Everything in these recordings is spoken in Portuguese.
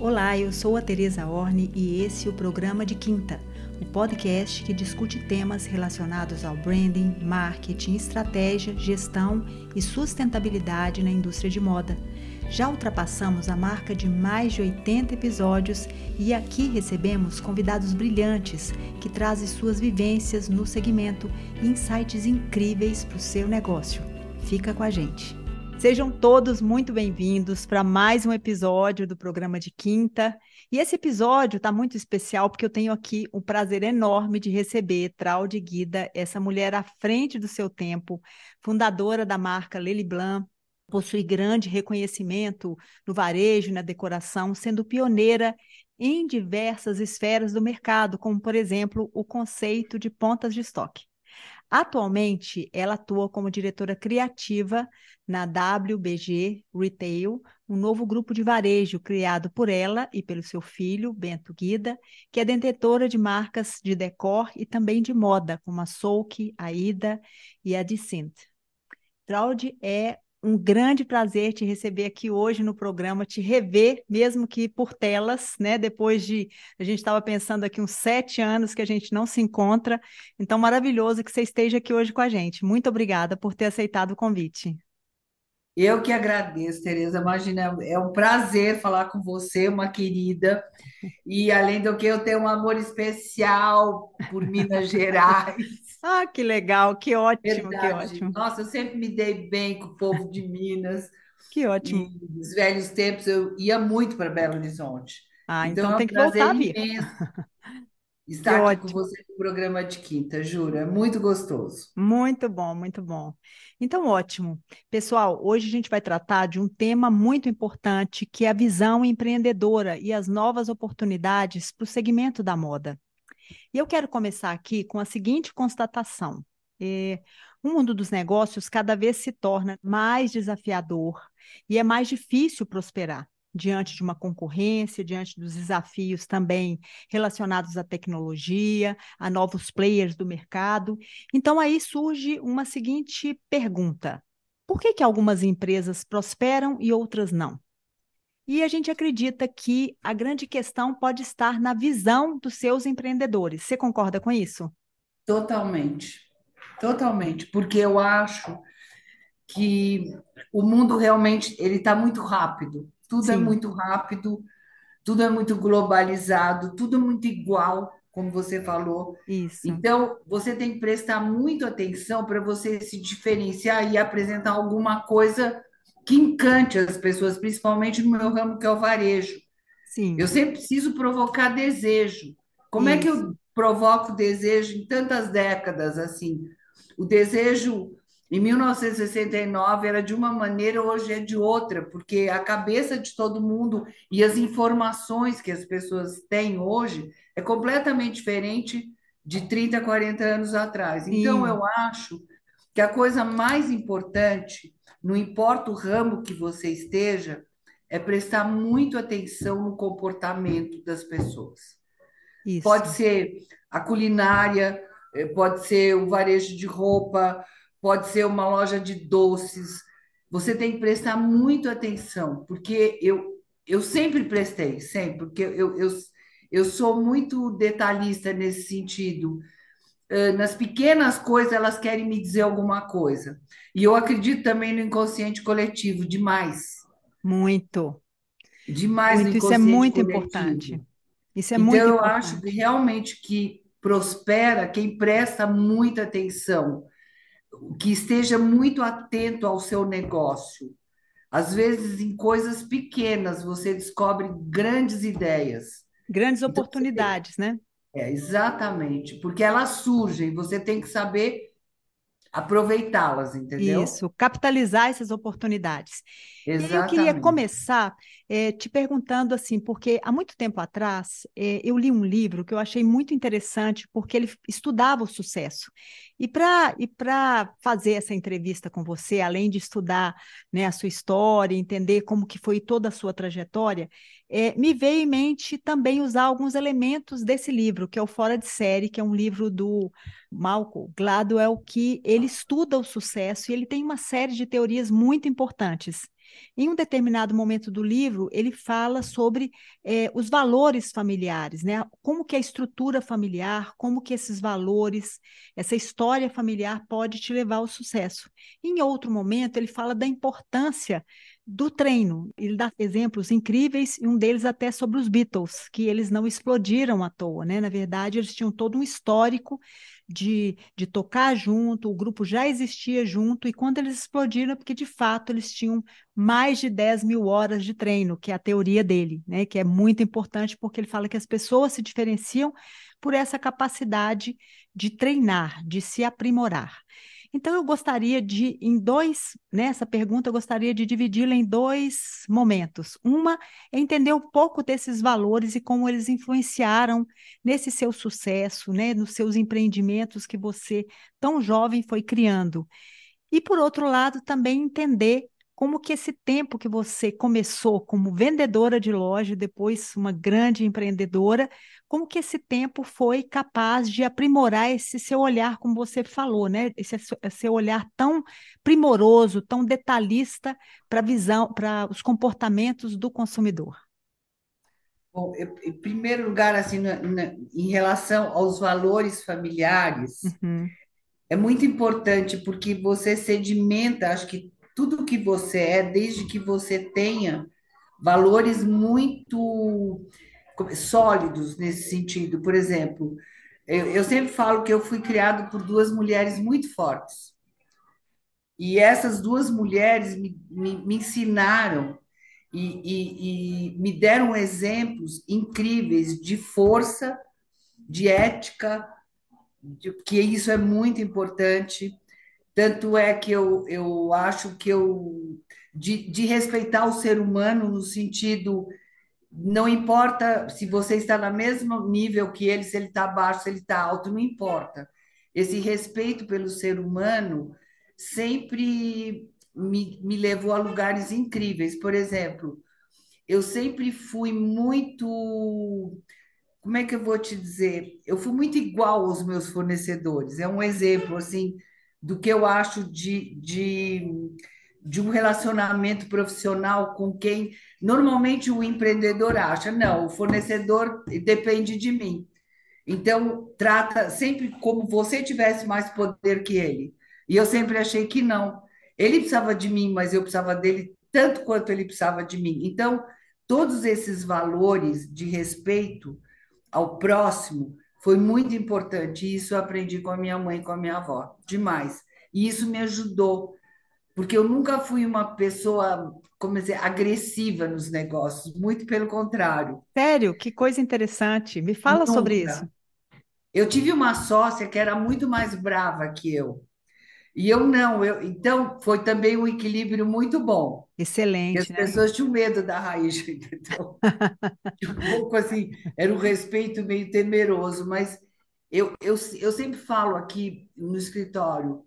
Olá, eu sou a Teresa Orne e esse é o programa de Quinta, o podcast que discute temas relacionados ao branding, marketing, estratégia, gestão e sustentabilidade na indústria de moda. Já ultrapassamos a marca de mais de 80 episódios e aqui recebemos convidados brilhantes que trazem suas vivências no segmento e insights incríveis para o seu negócio. Fica com a gente. Sejam todos muito bem-vindos para mais um episódio do programa de quinta. E esse episódio está muito especial porque eu tenho aqui o prazer enorme de receber Traude Guida, essa mulher à frente do seu tempo, fundadora da marca Lely Blanc, possui grande reconhecimento no varejo e na decoração, sendo pioneira em diversas esferas do mercado, como, por exemplo, o conceito de pontas de estoque. Atualmente, ela atua como diretora criativa na WBG Retail, um novo grupo de varejo criado por ela e pelo seu filho, Bento Guida, que é detentora de marcas de decor e também de moda, como a Souk, a Ida e a Decent. Traude é um grande prazer te receber aqui hoje no programa, te rever, mesmo que por telas, né? Depois de a gente estava pensando aqui uns sete anos que a gente não se encontra. Então, maravilhoso que você esteja aqui hoje com a gente. Muito obrigada por ter aceitado o convite. Eu que agradeço, Tereza. Imagina, é um prazer falar com você, uma querida. E além do que, eu tenho um amor especial por Minas Gerais. Ah, que legal, que ótimo, que Verdade. ótimo, Nossa, eu sempre me dei bem com o povo de Minas. que E ótimo. nos velhos tempos eu ia muito para Belo Horizonte. Ah, Então então é um tem que voltar imenso Que estar aqui com ótimo. você no programa de quinta, juro. É muito gostoso. Muito bom, muito bom. Então, ótimo. Pessoal, hoje a gente vai tratar de um tema muito importante, que é a visão empreendedora e as novas oportunidades para o segmento da moda. E eu quero começar aqui com a seguinte constatação. Eh, o mundo dos negócios cada vez se torna mais desafiador e é mais difícil prosperar diante de uma concorrência, diante dos desafios também relacionados à tecnologia, a novos players do mercado. Então aí surge uma seguinte pergunta: por que que algumas empresas prosperam e outras não? E a gente acredita que a grande questão pode estar na visão dos seus empreendedores. Você concorda com isso? Totalmente. Totalmente. Porque eu acho que o mundo realmente ele está muito rápido. Tudo é Sim, muito rápido, tudo é muito globalizado, tudo é muito igual, como você falou. isso. Então, você tem que prestar muito atenção para você se diferenciar e apresentar alguma coisa que encante as pessoas, principalmente no meu ramo, que é o varejo. Eu Sim, sempre preciso provocar desejo. Como é que isso. eu provoco desejo em tantas décadas assim? O desejo em 1969 era de uma maneira, hoje é de outra, porque a cabeça de todo mundo e as informações que as pessoas têm hoje é completamente diferente de 30, 40 anos atrás. Então, Sim, eu acho que a coisa mais importante, não importa o ramo que você esteja, é prestar muito atenção no comportamento das pessoas. Pode isso. ser a culinária, eh, pode ser o varejo de roupa, pode ser uma loja de doces. Você tem que prestar muito atenção, porque eu, eu sempre prestei, sempre, porque eu, eu, eu sou muito detalhista nesse sentido. Eh, Nas pequenas coisas, elas querem me dizer alguma coisa. E eu acredito também no inconsciente coletivo, demais. Muito, Demais no muito. Isso é inconsciente muito importante. coletivo. Isso é Então, muito eu acho que importante. realmente que prospera quem presta muita atenção, que esteja muito atento ao seu negócio. Às vezes, em coisas pequenas, você descobre grandes ideias. Grandes Então, tem- oportunidades, né? é exatamente, porque elas surgem, você tem que saber aproveitá-las, entendeu? Isso, capitalizar essas oportunidades. E aí eu queria Exatamente. começar eh, te perguntando assim, porque há muito tempo atrás eh, eu li um livro que eu achei muito interessante, porque ele estudava o sucesso. E para e fazer essa entrevista com você, além de estudar, né, a sua história, entender como que foi toda a sua trajetória, eh, me veio em mente também usar alguns elementos desse livro, que é o Fora de Série, que é um livro do Malcolm Gladwell, que ele estuda o sucesso e ele tem uma série de teorias muito importantes. Em um determinado momento do livro, ele fala sobre é, os valores familiares, né? Como que a estrutura familiar, como que esses valores, essa história familiar pode te levar ao sucesso. Em outro momento, ele fala da importância do treino. Ele dá exemplos incríveis, e um deles até sobre os Beatles, que eles não explodiram à toa, né? Na verdade, eles tinham todo um histórico de, de tocar junto, o grupo já existia junto, e quando eles explodiram, é porque de fato eles tinham mais de 10 mil horas de treino, que é a teoria dele, né? Que é muito importante, porque ele fala que as pessoas se diferenciam por essa capacidade de treinar, de se aprimorar. Então, eu gostaria de, em dois, nessa né, pergunta, eu gostaria de dividi-la em dois momentos. Uma é entender um pouco desses valores e como eles influenciaram nesse seu sucesso, né, nos seus empreendimentos que você, tão jovem, foi criando. E, por outro lado, também entender como que esse tempo que você começou como vendedora de loja, depois uma grande empreendedora, como que esse tempo foi capaz de aprimorar esse seu olhar, como você falou, né? Esse seu olhar tão primoroso, tão detalhista para visão, para os comportamentos do consumidor. Bom, eu, em primeiro lugar, assim, na, na, em relação aos valores familiares, uhum. é muito importante porque você sedimenta, acho que tudo que você é, desde que você tenha valores muito sólidos nesse sentido. Por exemplo, eu, eu sempre falo que eu fui criado por duas mulheres muito fortes. E essas duas mulheres me, me, me ensinaram e, e, e, me deram exemplos incríveis de força, de ética, de, que isso é muito importante. Tanto é que eu, eu acho que eu. De, de respeitar o ser humano no sentido. Não importa se você está no mesmo nível que ele, se ele está baixo, se ele está alto, não importa. Esse respeito pelo ser humano sempre me, me levou a lugares incríveis. Por exemplo, eu sempre fui muito. Como é que eu vou te dizer? Eu fui muito igual aos meus fornecedores. É um exemplo, assim do que eu acho de, de, de um relacionamento profissional com quem normalmente o empreendedor acha, não, o fornecedor depende de mim. Então, trata sempre como você tivesse mais poder que ele. E eu sempre achei que não. Ele precisava de mim, mas eu precisava dele tanto quanto ele precisava de mim. Então, todos esses valores de respeito ao próximo foi muito importante. Isso eu aprendi com a minha mãe, com a minha avó, demais. E isso me ajudou, porque eu nunca fui uma pessoa, como dizer, agressiva nos negócios, muito pelo contrário. Sério? Que coisa interessante. Me fala nunca. sobre isso. Eu tive uma sócia que era muito mais brava que eu. E eu não, eu, então foi também um equilíbrio muito bom. Excelente. as né? pessoas tinham medo da raiz, entendeu? um pouco assim, era um respeito meio temeroso, mas eu, eu, eu sempre falo aqui no escritório: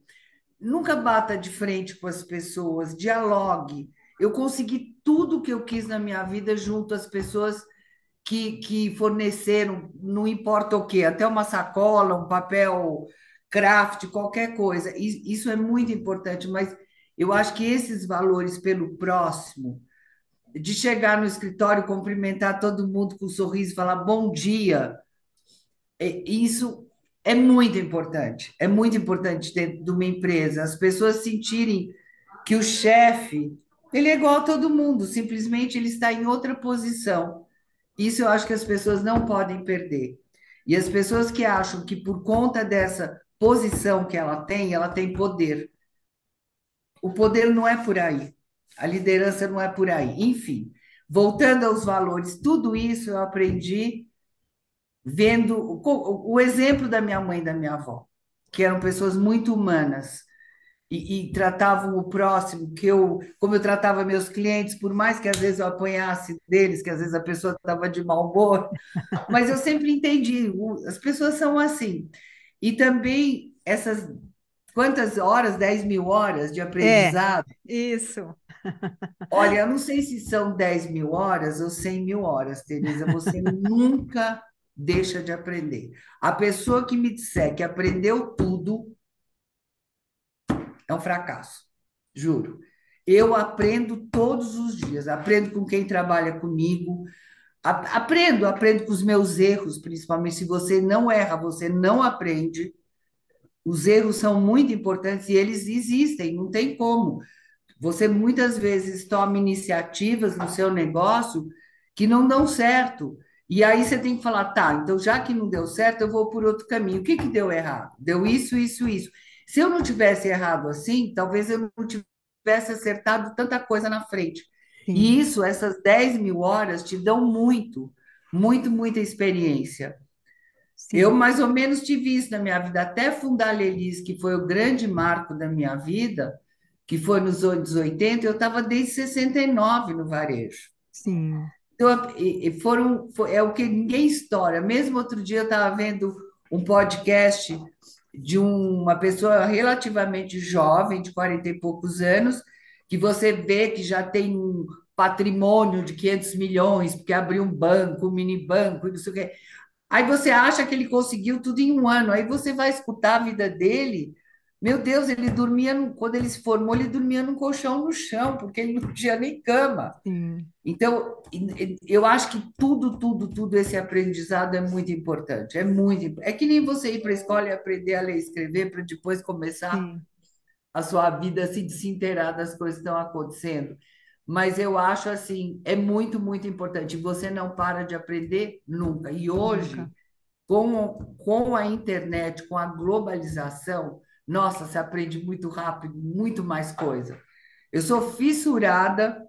nunca bata de frente com as pessoas, dialogue. Eu consegui tudo o que eu quis na minha vida junto às pessoas que, que forneceram, não importa o que, até uma sacola, um papel craft, qualquer coisa. Isso é muito importante, mas eu acho que esses valores pelo próximo, de chegar no escritório, cumprimentar todo mundo com um sorriso, falar bom dia, é, isso é muito importante. É muito importante dentro de uma empresa. As pessoas sentirem que o chefe, ele é igual a todo mundo, simplesmente ele está em outra posição. Isso eu acho que as pessoas não podem perder. E as pessoas que acham que por conta dessa posição que ela tem, ela tem poder. O poder não é por aí. A liderança não é por aí. Enfim, voltando aos valores, tudo isso eu aprendi vendo o, o exemplo da minha mãe e da minha avó, que eram pessoas muito humanas e, e, tratavam o próximo, que eu, como eu tratava meus clientes, por mais que às vezes eu apanhasse deles, que às vezes a pessoa estava de mau humor, mas eu sempre entendi, as pessoas são assim. E também essas quantas horas, 10 mil horas de aprendizado? É, isso. Olha, eu não sei se são 10 mil horas ou 100 mil horas, Teresa. Você nunca deixa de aprender. A pessoa que me disser que aprendeu tudo é um fracasso, juro. eu aprendo todos os dias, aprendo com quem trabalha comigo, aprendo, aprendo com os meus erros, principalmente se você não erra, você não aprende. Os erros são muito importantes e eles existem, não tem como. Você muitas vezes toma iniciativas no seu negócio que não dão certo. E aí você tem que falar, tá, então já que não deu certo, eu vou por outro caminho. O que que deu errado? Deu isso, isso, isso. Se eu não tivesse errado assim, talvez eu não tivesse acertado tanta coisa na frente. Sim. E isso, essas 10 mil horas, te dão muito, muito, muita experiência. Sim. Eu mais ou menos tive isso na minha vida, até fundar a Lelis, que foi o grande marco da minha vida, que foi nos anos 80, eu estava desde 69 no varejo. Sim. Então, foram, é o que ninguém estoura. Mesmo outro dia eu estava vendo um podcast de uma pessoa relativamente jovem, de 40 e poucos anos, que você vê que já tem um patrimônio de 500 milhões, porque abriu um banco, um mini banco, não sei o quê. Aí você acha que ele conseguiu tudo em um ano, aí você vai escutar a vida dele. Meu Deus, ele dormia, no, quando ele se formou, ele dormia num colchão no chão, porque ele não tinha nem cama. Sim. Então, eu acho que tudo, tudo, tudo esse aprendizado é muito importante. É muito É que nem você ir para a escola e aprender a ler e escrever para depois começar Sim. A sua vida assim, de se inteirar das coisas que estão acontecendo. Mas eu acho assim, é muito, muito importante. Você não para de aprender nunca. E hoje, nunca. Com, com a internet, com a globalização, nossa, se aprende muito rápido, muito mais coisa. Eu sou fissurada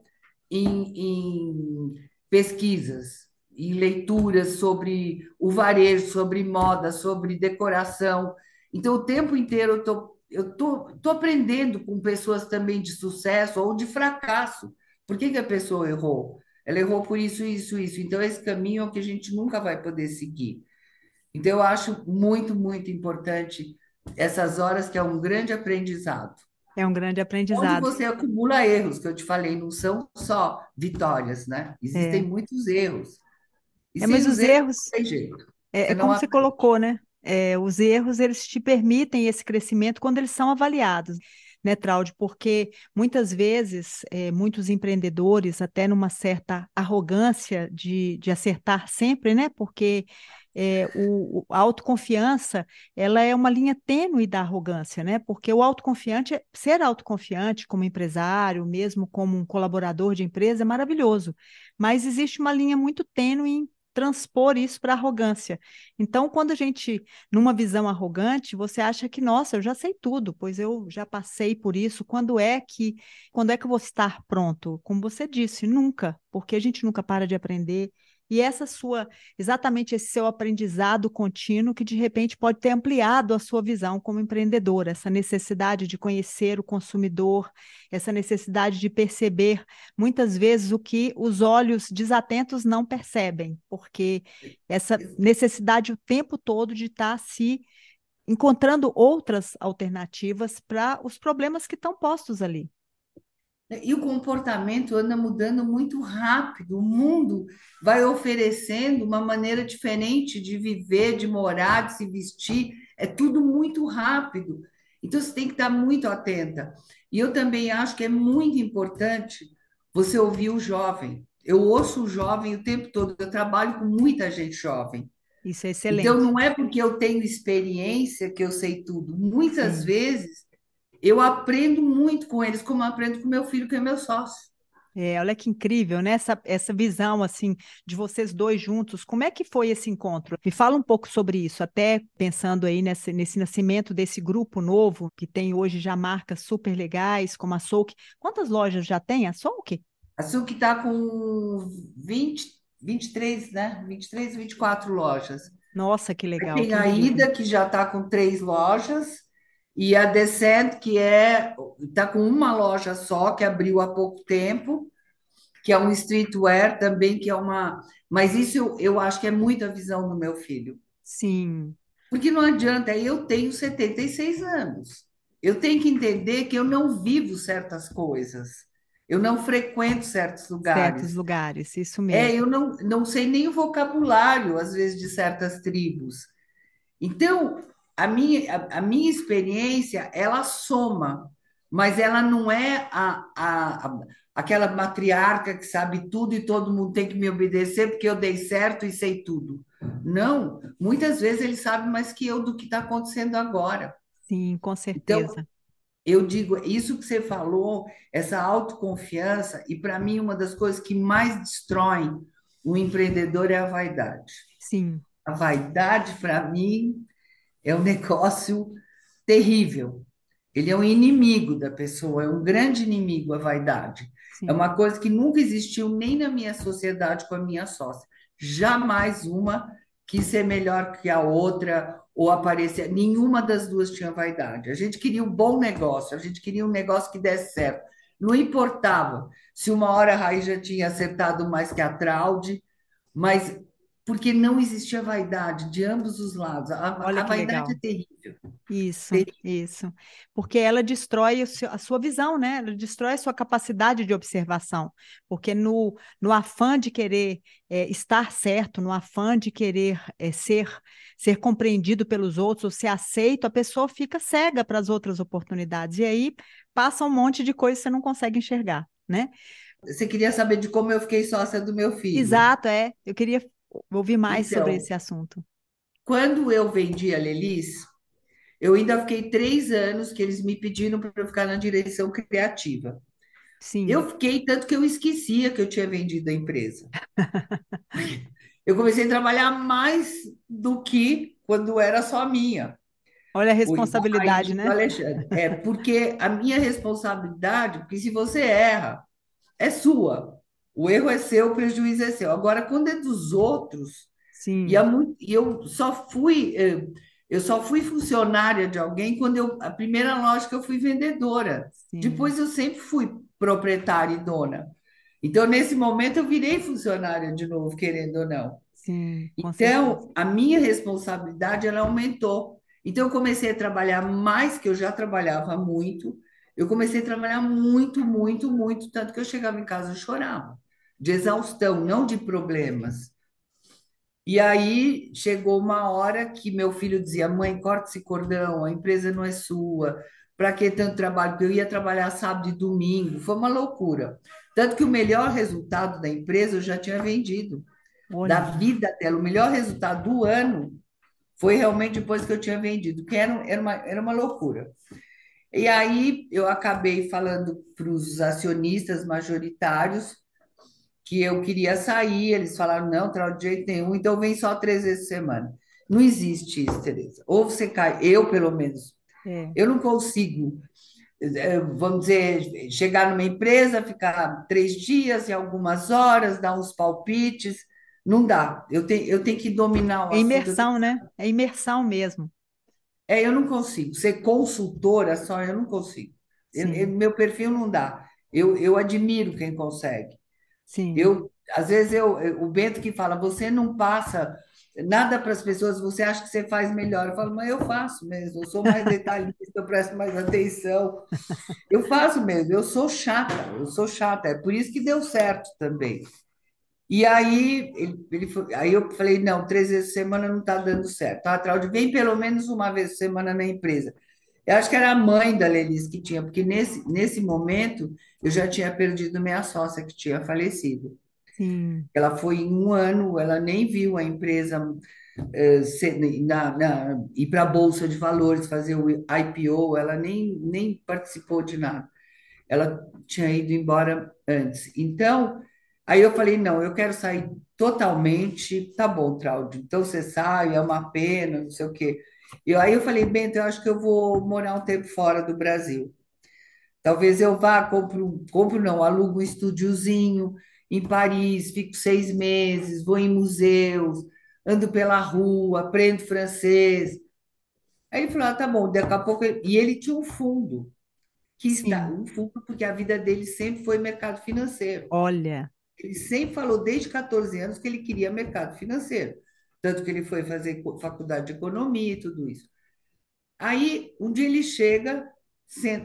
em, em pesquisas, em leituras sobre o varejo, sobre moda, sobre decoração. Então, o tempo inteiro eu tô, eu tô, tô aprendendo com pessoas também de sucesso ou de fracasso. Por que, que a pessoa errou? Ela errou por isso, isso, isso. Então, esse caminho é o que a gente nunca vai poder seguir. Então, eu acho muito, muito importante essas horas que é um grande aprendizado. É um grande aprendizado. Onde você acumula erros, que eu te falei, não são só vitórias, né? Existem é. muitos erros. E é, mas os erros. erros é, é como você colocou, né? É, os erros eles te permitem esse crescimento quando eles são avaliados, né, Traude? Porque muitas vezes é, muitos empreendedores, até numa certa arrogância de, de acertar sempre, né? Porque é, o, a autoconfiança ela é uma linha tênue da arrogância, né? Porque o autoconfiante, ser autoconfiante como empresário, mesmo como um colaborador de empresa, é maravilhoso. Mas existe uma linha muito tênue transpor isso para arrogância. Então, quando a gente, numa visão arrogante, você acha que, nossa, eu já sei tudo, pois eu já passei por isso. Quando é que, quando é que eu vou estar pronto? Como você disse, nunca, porque a gente nunca para de aprender e essa sua, exatamente esse seu aprendizado contínuo que de repente pode ter ampliado a sua visão como empreendedora, essa necessidade de conhecer o consumidor, essa necessidade de perceber muitas vezes o que os olhos desatentos não percebem, porque essa necessidade o tempo todo de estar se encontrando outras alternativas para os problemas que estão postos ali. E o comportamento anda mudando muito rápido. O mundo vai oferecendo uma maneira diferente de viver, de morar, de se vestir. É tudo muito rápido. Então você tem que estar muito atenta. E eu também acho que é muito importante você ouvir o jovem. Eu ouço o jovem o tempo todo. Eu trabalho com muita gente jovem. Isso é excelente. Então não é porque eu tenho experiência que eu sei tudo. Muitas Sim. vezes eu aprendo muito com eles, como aprendo com meu filho, que é meu sócio. É, olha que incrível, né? Essa, essa visão, assim, de vocês dois juntos. Como é que foi esse encontro? Me fala um pouco sobre isso, até pensando aí nesse, nesse nascimento desse grupo novo, que tem hoje já marcas super legais, como a Souk. Quantas lojas já tem a Souk? A Souk está com 20, 23, né? 23, 24 lojas. Nossa, que legal. Tem que a Ida, que já está com três lojas, e a Descent, que é está com uma loja só, que abriu há pouco tempo, que é um streetwear também, que é uma. Mas isso eu, eu acho que é muito a visão do meu filho. Sim. Porque não adianta, eu tenho 76 anos. Eu tenho que entender que eu não vivo certas coisas. Eu não frequento certos lugares. Certos lugares, isso é, mesmo. É, eu não, não sei nem o vocabulário, às vezes, de certas tribos. Então, a minha, a, a minha experiência, ela soma, mas ela não é a, a, a- aquela matriarca que sabe tudo e todo mundo tem que me obedecer porque eu dei certo e sei tudo. Não, muitas vezes ele sabe mais que eu do que está acontecendo agora. Sim, com Então, certeza. eu digo, isso que você falou, essa autoconfiança, e para mim uma das coisas que mais destroem o empreendedor é a vaidade. Sim, A vaidade, para mim, é um negócio terrível. Ele é um inimigo da pessoa, é um grande inimigo, a vaidade. É sim. uma coisa que nunca existiu nem na minha sociedade com a minha sócia. Jamais uma quis ser melhor que a outra ou aparecer. Nenhuma das duas tinha vaidade. A gente queria um bom negócio, a gente queria um negócio que desse certo. Não importava se uma hora a Raiz já tinha acertado mais que a Traude, mas porque não existia vaidade de ambos os lados. A, Olha a vaidade é legal. terrível. Isso, isso. Porque ela destrói a sua visão, né? Ela destrói a sua capacidade de observação. Porque no, no afã de querer eh, estar certo, no afã de querer eh, ser, ser compreendido pelos outros, ou ser aceito, a pessoa fica cega para as outras oportunidades. E aí passa um monte de coisa que você não consegue enxergar, né? Você queria saber de como eu fiquei sócia do meu filho. Exato, é. Eu queria ouvir mais sobre Então, esse assunto. quando eu vendi a Lelis, eu ainda fiquei três anos que eles me pediram para eu ficar na direção criativa. Sim. Eu fiquei tanto que eu esquecia que eu tinha vendido a empresa. Eu comecei a trabalhar mais do que quando era só minha. Olha a responsabilidade, né? Alexandre. É porque a minha responsabilidade, porque se você erra, é sua. O erro é seu, o prejuízo é seu. Agora, quando é dos outros, e, há Sim, muito, e eu só fui, eh, eu só fui funcionária de alguém quando eu, a primeira loja que eu fui vendedora. sim, Depois eu sempre fui proprietária e dona. Então, nesse momento, eu virei funcionária de novo, querendo ou não. sim, certeza. Então, a minha responsabilidade ela aumentou. Então, eu comecei a trabalhar mais, que eu já trabalhava muito. Eu comecei a trabalhar muito, muito, muito, tanto que eu chegava em casa e chorava, de exaustão, não de problemas. E aí chegou uma hora que meu filho dizia: Mãe, corta esse cordão, a empresa não é sua. Para que tanto trabalho? Porque eu ia trabalhar sábado e domingo. Foi uma loucura. Tanto que o melhor resultado da empresa eu já tinha vendido da Olha, vida dela. O melhor resultado do ano foi realmente depois que eu tinha vendido, que era, era uma, era uma loucura. E aí eu acabei falando para os acionistas majoritários que eu queria sair, eles falaram, não, Trau, de jeito nenhum, então vem só três vezes por semana. Não existe isso, Tereza. Ou você cai, eu pelo menos, é. eu não consigo, eh, vamos dizer, chegar numa empresa, ficar três dias e algumas horas, dar uns palpites, não dá. Eu tenho, eu tenho que dominar o É imersão, né? É imersão mesmo. É, eu não consigo. Ser consultora só, eu não consigo. Eu- eu- meu perfil não dá. Eu, eu admiro quem consegue. Sim, Eu, às vezes, eu, o Bento que fala, você não passa nada para as pessoas, você acha que você faz melhor. Eu falo, mas eu faço mesmo, eu sou mais detalhista, eu presto mais atenção. Eu faço mesmo, eu sou chata, eu sou chata. É por isso que deu certo também. E aí, ele, ele aí eu falei, não, três vezes por semana não está dando certo. A Traude vem pelo menos uma vez por semana na empresa. Eu acho que era a mãe da Lelis que tinha, porque nesse, nesse momento eu já tinha perdido minha sócia que tinha falecido. sim, Ela foi em um ano, ela nem viu a empresa eh, ser- na, na- ir para a Bolsa de Valores, fazer o IPO, ela nem, nem participou de nada. Ela tinha ido embora antes. Então, aí eu falei, não, eu quero sair totalmente. Tá bom, Traudio, então você sai, é uma pena, não sei o quê. E aí eu falei, Bento, eu acho que eu vou morar um tempo fora do Brasil. Talvez eu vá, compro, compro não, alugo um estúdiozinho em Paris, fico seis meses, vou em museus, ando pela rua, aprendo francês. Aí ele falou, ah, tá bom, daqui a pouco... E ele tinha um fundo que está um fundo, porque a vida dele sempre foi mercado financeiro. Olha, Ele sempre falou desde 14 anos que ele queria mercado financeiro. Tanto que ele foi fazer faculdade de economia e tudo isso. Aí, um dia ele chega,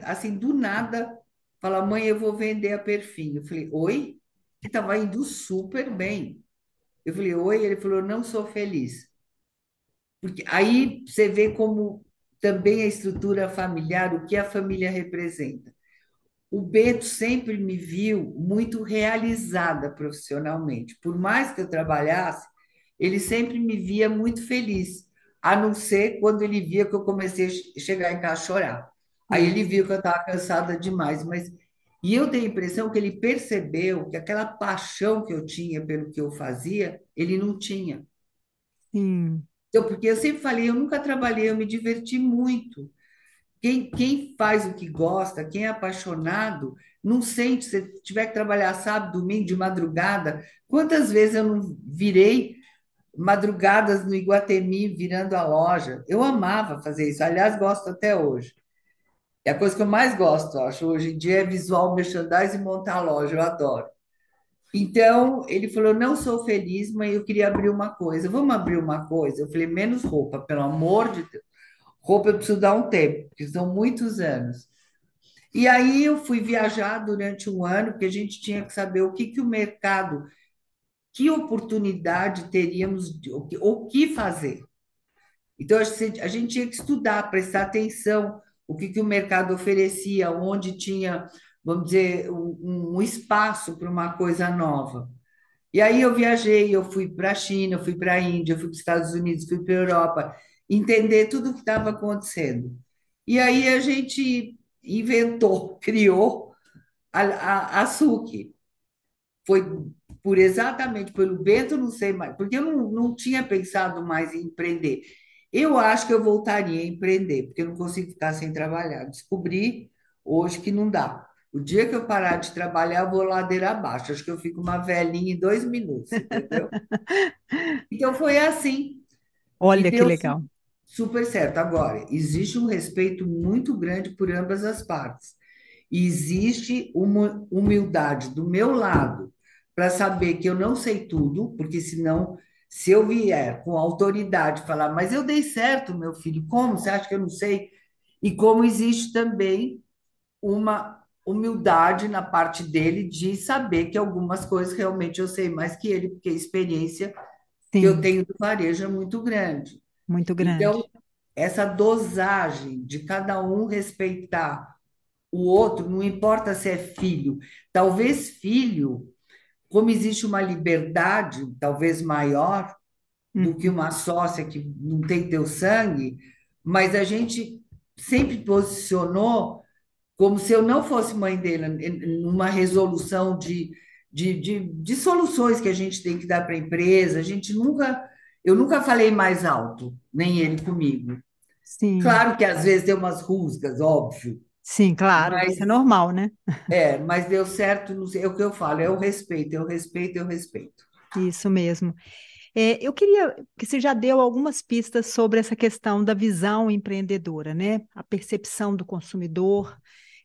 assim, do nada, fala: Mãe, eu vou vender a Perfim. Eu falei: Oi? Que estava indo super bem. Eu falei: Oi? Ele falou: Não sou feliz. Porque aí você vê como também a estrutura familiar, o que a família representa. o Bento sempre me viu muito realizada profissionalmente. Por mais que eu trabalhasse, ele sempre me via muito feliz, a não ser quando ele via que eu comecei a chegar em casa a chorar. Aí ele viu que eu estava cansada demais, mas e eu tenho a impressão que ele percebeu que aquela paixão que eu tinha pelo que eu fazia, ele não tinha. Sim. Então, porque eu sempre falei, eu nunca trabalhei, eu me diverti muito. Quem, quem faz o que gosta, quem é apaixonado, não sente. Se tiver que trabalhar sábado, domingo, de madrugada, quantas vezes eu não virei madrugadas no Iguatemi virando a loja? Eu amava fazer isso. Aliás, gosto até hoje. É a coisa que eu mais gosto, acho, hoje em dia é visual merchandising e montar a loja, eu adoro. Então, ele falou: não sou feliz, mas eu queria abrir uma coisa. Vamos abrir uma coisa? Eu falei: menos roupa, pelo amor de Deus. Roupa eu preciso dar um tempo, porque são muitos anos. E aí eu fui viajar durante um ano, porque a gente tinha que saber o que, que o mercado, que oportunidade teríamos, o que, o que fazer. Então, a gente tinha que estudar, prestar atenção, o que, que o mercado oferecia, onde tinha, vamos dizer, um, um espaço para uma coisa nova. E aí eu viajei, eu fui para a China, eu fui para a Índia, eu fui para os Estados Unidos, fui para a Europa, entender tudo o que estava acontecendo. E aí a gente inventou, criou a, a, a SUC. Foi por exatamente pelo Bento, não sei mais, porque eu não, não tinha pensado mais em empreender. Eu acho que eu voltaria a empreender, porque eu não consigo ficar sem trabalhar. Descobri hoje que não dá. O dia que eu parar de trabalhar, eu vou ladeira abaixo. Acho que eu fico uma velhinha em dois minutos, entendeu? então foi assim. Olha que legal. Super certo. Agora, existe um respeito muito grande por ambas as partes. E existe uma humildade do meu lado para saber que eu não sei tudo, porque senão se eu vier com autoridade falar, mas eu dei certo, meu filho, como? Você acha que eu não sei? E como existe também uma humildade na parte dele de saber que algumas coisas realmente eu sei mais que ele, porque a experiência Sim. que eu tenho do varejo é muito grande. Muito grande. Então, essa dosagem de cada um respeitar o outro, não importa se é filho. Talvez filho como existe uma liberdade talvez maior do que uma sócia que não tem teu sangue, mas a gente sempre posicionou como se eu não fosse mãe dele, numa resolução de, de, de, de soluções que a gente tem que dar para a empresa. A gente nunca, eu nunca falei mais alto, nem ele comigo. Sim. Claro que às vezes deu umas rusgas, óbvio, Sim, claro, mas, isso é normal, né? É, mas deu certo, não sei, é o que eu falo, é o respeito, é o respeito, é o respeito. Isso mesmo. É, eu queria que você já deu algumas pistas sobre essa questão da visão empreendedora, né? A percepção do consumidor,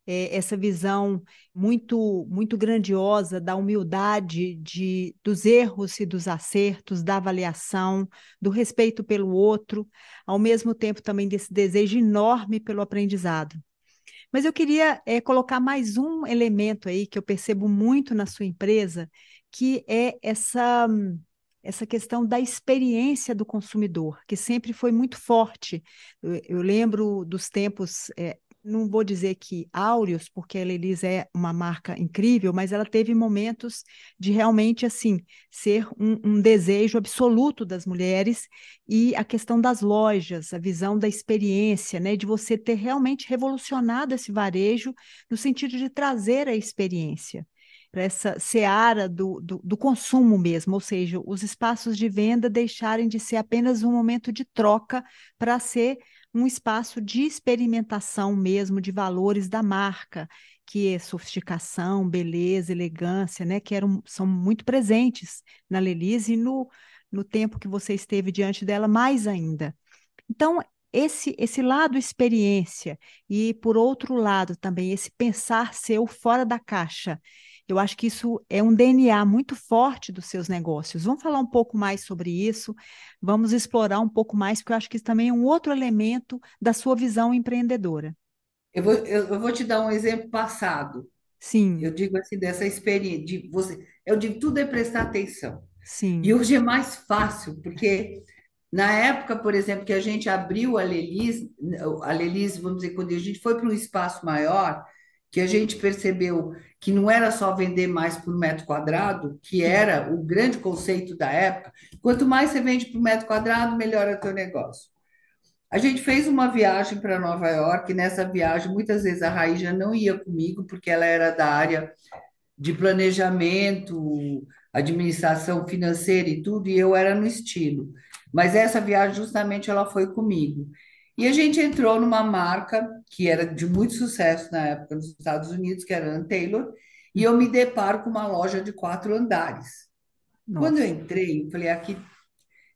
é, essa visão muito muito grandiosa da humildade de dos erros e dos acertos, da avaliação, do respeito pelo outro, ao mesmo tempo também desse desejo enorme pelo aprendizado. Mas eu queria é, colocar mais um elemento aí que eu percebo muito na sua empresa, que é essa, essa questão da experiência do consumidor, que sempre foi muito forte. Eu, eu lembro dos tempos é, não vou dizer que áureos, porque a Lelis é uma marca incrível, mas ela teve momentos de realmente assim ser um, um, desejo absoluto das mulheres e a questão das lojas, a visão da experiência, né, de você ter realmente revolucionado esse varejo no sentido de trazer a experiência para essa seara do, do, do, consumo mesmo, ou seja, os espaços de venda deixarem de ser apenas um momento de troca para ser um espaço de experimentação mesmo de valores da marca, que é sofisticação, beleza, elegância, né, que eram, são muito presentes na Lelise e no, no tempo que você esteve diante dela, mais ainda. Então, esse, esse lado experiência e, por outro lado, também esse pensar seu fora da caixa, eu acho que isso é um DNA muito forte dos seus negócios. Vamos falar um pouco mais sobre isso, vamos explorar um pouco mais, porque eu acho que isso também é um outro elemento da sua visão empreendedora. Eu vou, eu, vou te dar um exemplo passado. Sim. Eu digo assim, dessa experiência, de você, eu digo, tudo é prestar atenção. Sim. E hoje é mais fácil, porque na época, por exemplo, que a gente abriu a Lelis, a Lelis, vamos dizer, quando a gente foi para um espaço maior, que a gente percebeu que não era só vender mais por metro quadrado, que era o grande conceito da época. Quanto mais você vende por metro quadrado, melhor é o teu negócio. A gente fez uma viagem para Nova York, e nessa viagem, muitas vezes a Raíja não ia comigo, porque ela era da área de planejamento, administração financeira e tudo, e eu era no estilo. Mas essa viagem, justamente, ela foi comigo. E a gente entrou numa marca que era de muito sucesso na época nos Estados Unidos, que era a Ann Taylor, e eu me deparo com uma loja de quatro andares. Nossa. Quando eu entrei, eu falei, aqui,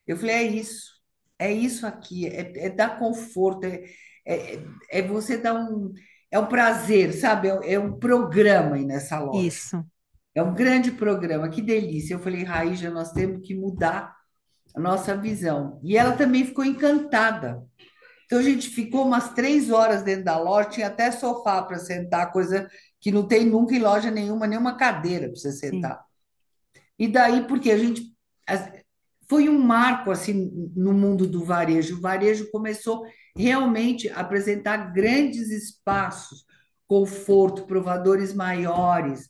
eu falei, é isso, é isso aqui, é, é dar conforto, é, é, é você dar um, é um prazer, sabe? É, é um programa aí nessa loja. Isso. É um grande programa, que delícia. Eu falei, Raíja, nós temos que mudar a nossa visão. E ela também ficou encantada. Então a gente ficou umas três horas dentro da loja, tinha até sofá para sentar, coisa que não tem nunca em loja nenhuma, nenhuma cadeira para você Sim. sentar. E daí, porque a gente. Foi um marco assim no mundo do varejo. O varejo começou realmente a apresentar grandes espaços, conforto, provadores maiores,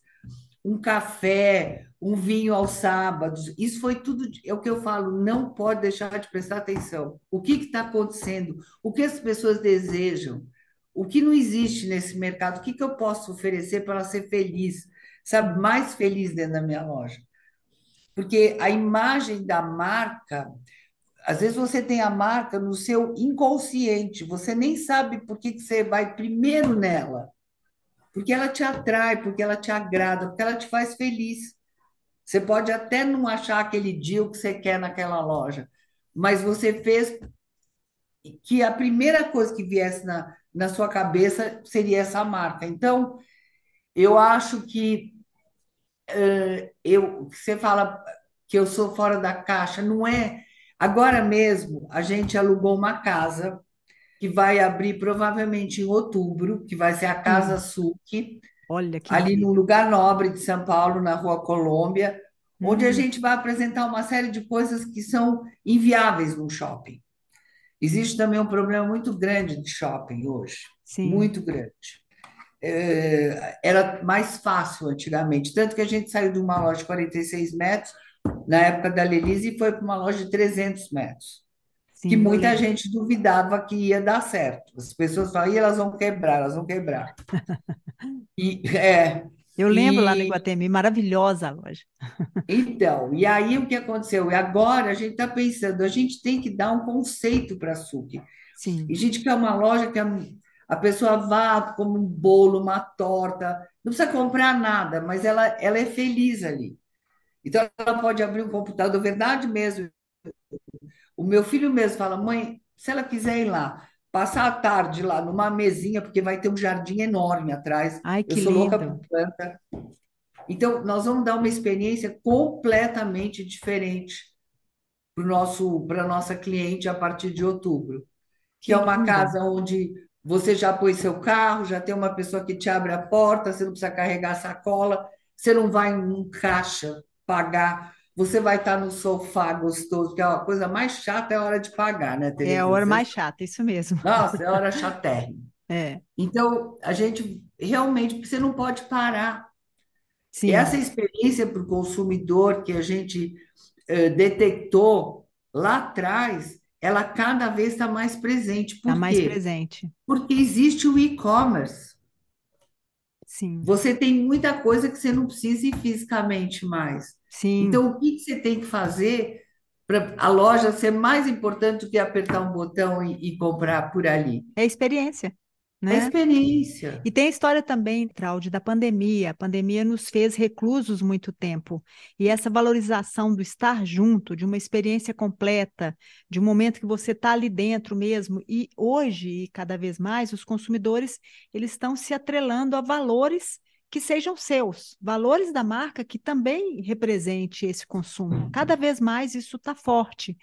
um café, um vinho aos sábados. Isso foi tudo, é o que eu falo, não pode deixar de prestar atenção. O que está acontecendo? O que as pessoas desejam? O que não existe nesse mercado? O que que eu posso oferecer para ela ser feliz? Sabe, mais feliz dentro da minha loja. Porque a imagem da marca, às vezes você tem a marca no seu inconsciente, você nem sabe por que que você vai primeiro nela. Porque ela te atrai, porque ela te agrada, porque ela te faz feliz. Você pode até não achar aquele deal que você quer naquela loja, mas você fez que a primeira coisa que viesse na, na sua cabeça seria essa marca. Então, eu acho que eu, você fala que eu sou fora da caixa, não é? Agora mesmo, a gente alugou uma casa que vai abrir provavelmente em outubro, que vai ser a Casa Hum, Suque, olha que ali num incrível. lugar nobre de São Paulo, na Rua Colômbia, onde a Hum, gente vai apresentar uma série de coisas que são inviáveis no shopping. Existe também um problema muito grande de shopping hoje, sim. muito grande. É, era mais fácil antigamente, tanto que a gente saiu de uma loja de 46 metros, na época da Lelise, e foi para uma loja de 300 metros, que Sim, eu muita gente duvidava que ia dar certo. As pessoas falavam, "Ih, elas vão quebrar, elas vão quebrar. E, é, Eu lembro lá no e Iguatemi, maravilhosa a loja. Então, e aí o que aconteceu? E agora a gente está pensando, a gente tem que dar um conceito para a SUC. E Sim, a gente quer uma loja que a, a pessoa vá como um bolo, uma torta, não precisa comprar nada, mas ela, ela é feliz ali. Então ela pode abrir um computador, verdade mesmo. O meu filho mesmo fala, mãe, se ela quiser ir lá, passar a tarde lá numa mesinha, porque vai ter um jardim enorme atrás. ai, Eu que sou louca por lindo. planta. Então, nós vamos dar uma experiência completamente diferente para nosso, para nossa cliente a partir de outubro, que Que é uma lindo. casa onde você já pôs seu carro, já tem uma pessoa que te abre a porta, você não precisa carregar sacola, você não vai em um caixa pagar, você vai estar no sofá gostoso, que é a coisa mais chata é a hora de pagar, né, É a Tereza? hora mais chata, isso mesmo. Nossa, é a hora chatérrima. É, Então, a gente realmente, você não pode parar. Essa sim, experiência para o consumidor que a gente eh, detectou lá atrás, ela cada vez está mais presente. está mais presente. Porque existe o e-commerce. Sim, Você tem muita coisa que você não precisa ir fisicamente mais. Sim. Então, o que você tem que fazer para a loja ser mais importante do que apertar um botão e, e comprar por ali? É experiência, É né? experiência. E tem a história também, Traude, da pandemia. A pandemia nos fez reclusos muito tempo. E essa valorização do estar junto, de uma experiência completa, de um momento que você está ali dentro mesmo. E hoje, e cada vez mais, os consumidores eles estão se atrelando a valores que sejam seus, valores da marca que também represente esse consumo. Cada vez mais isso está forte.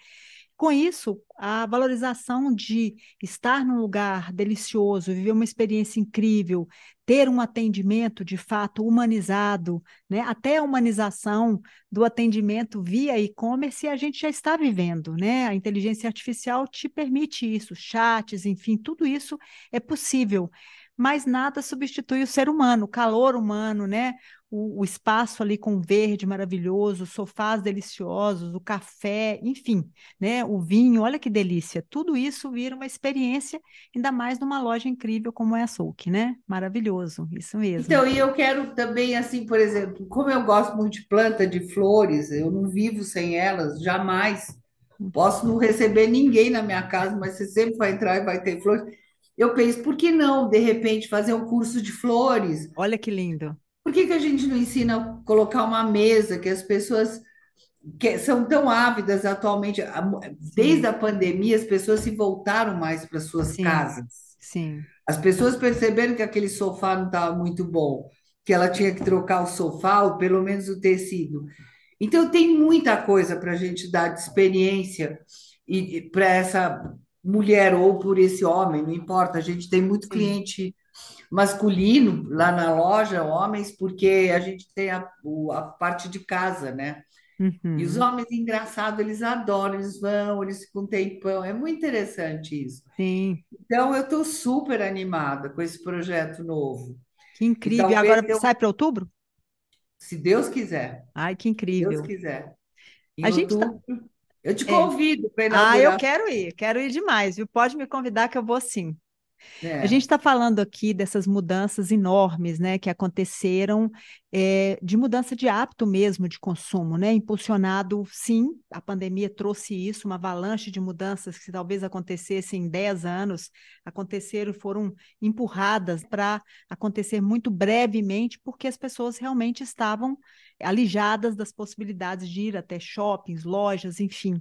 Com isso, a valorização de estar num lugar delicioso, viver uma experiência incrível, ter um atendimento de fato humanizado, né? Até a humanização do atendimento via e-commerce a gente já está vivendo, né? A inteligência artificial te permite isso, chats, enfim, tudo isso é possível. Mas nada substitui o ser humano, o calor humano, né? O, o, espaço ali com verde maravilhoso, sofás deliciosos, o café, enfim, né? O vinho, olha que delícia. Tudo isso vira uma experiência, ainda mais numa loja incrível como é a Souk, né? Maravilhoso, isso mesmo. Então, e eu quero também, assim, por exemplo, como eu gosto muito de planta, de flores, eu não vivo sem elas, jamais. Posso não receber ninguém na minha casa, mas você sempre vai entrar e vai ter flores. Eu penso, por que não, de repente, fazer um curso de flores? Olha que lindo. Por que que a gente não ensina a colocar uma mesa que as pessoas que são tão ávidas atualmente, desde a pandemia, as pessoas se voltaram mais para suas Sim, casas. sim, As pessoas perceberam que aquele sofá não estava muito bom, que ela tinha que trocar o sofá, ou pelo menos o tecido. Então, tem muita coisa para a gente dar de experiência e para essa mulher ou por esse homem, não importa. A gente tem muito cliente masculino lá na loja, homens, porque a gente tem a, a parte de casa, né? E os Uhum, homens, engraçado, eles adoram, eles vão, eles ficam um tempão. É muito interessante isso. sim. Então, eu estou super animada com esse projeto novo. Que incrível. E talvez agora eu, sai para outubro? se Deus quiser, Ai, que se Deus incrível. quiser, em A gente tá. Eu te É. convido para Ah, eu inaugurar. quero ir, quero ir demais, viu? Pode me convidar que eu vou sim. A gente É. está falando aqui dessas mudanças enormes, né, que aconteceram, eh, de mudança de hábito mesmo de consumo, né, impulsionado, sim, a pandemia trouxe isso, uma avalanche de mudanças que talvez acontecessem em 10 anos, aconteceram, foram empurradas para acontecer muito brevemente, porque as pessoas realmente estavam alijadas das possibilidades de ir até shoppings, lojas, enfim.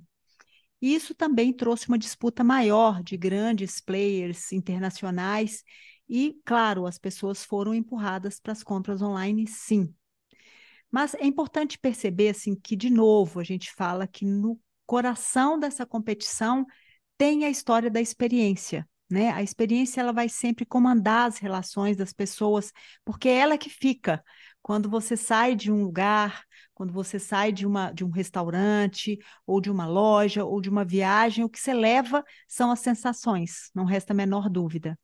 E isso também trouxe uma disputa maior de grandes players internacionais, e, claro, as pessoas foram empurradas para as compras online, sim. Mas é importante perceber assim que, de novo, a gente fala que no coração dessa competição tem a história da experiência, né? A experiência ela vai sempre comandar as relações das pessoas, porque é ela que fica. Quando você sai de um lugar, quando você sai de uma, de um restaurante, ou de uma loja, ou de uma viagem, o que você leva são as sensações, não resta a menor dúvida.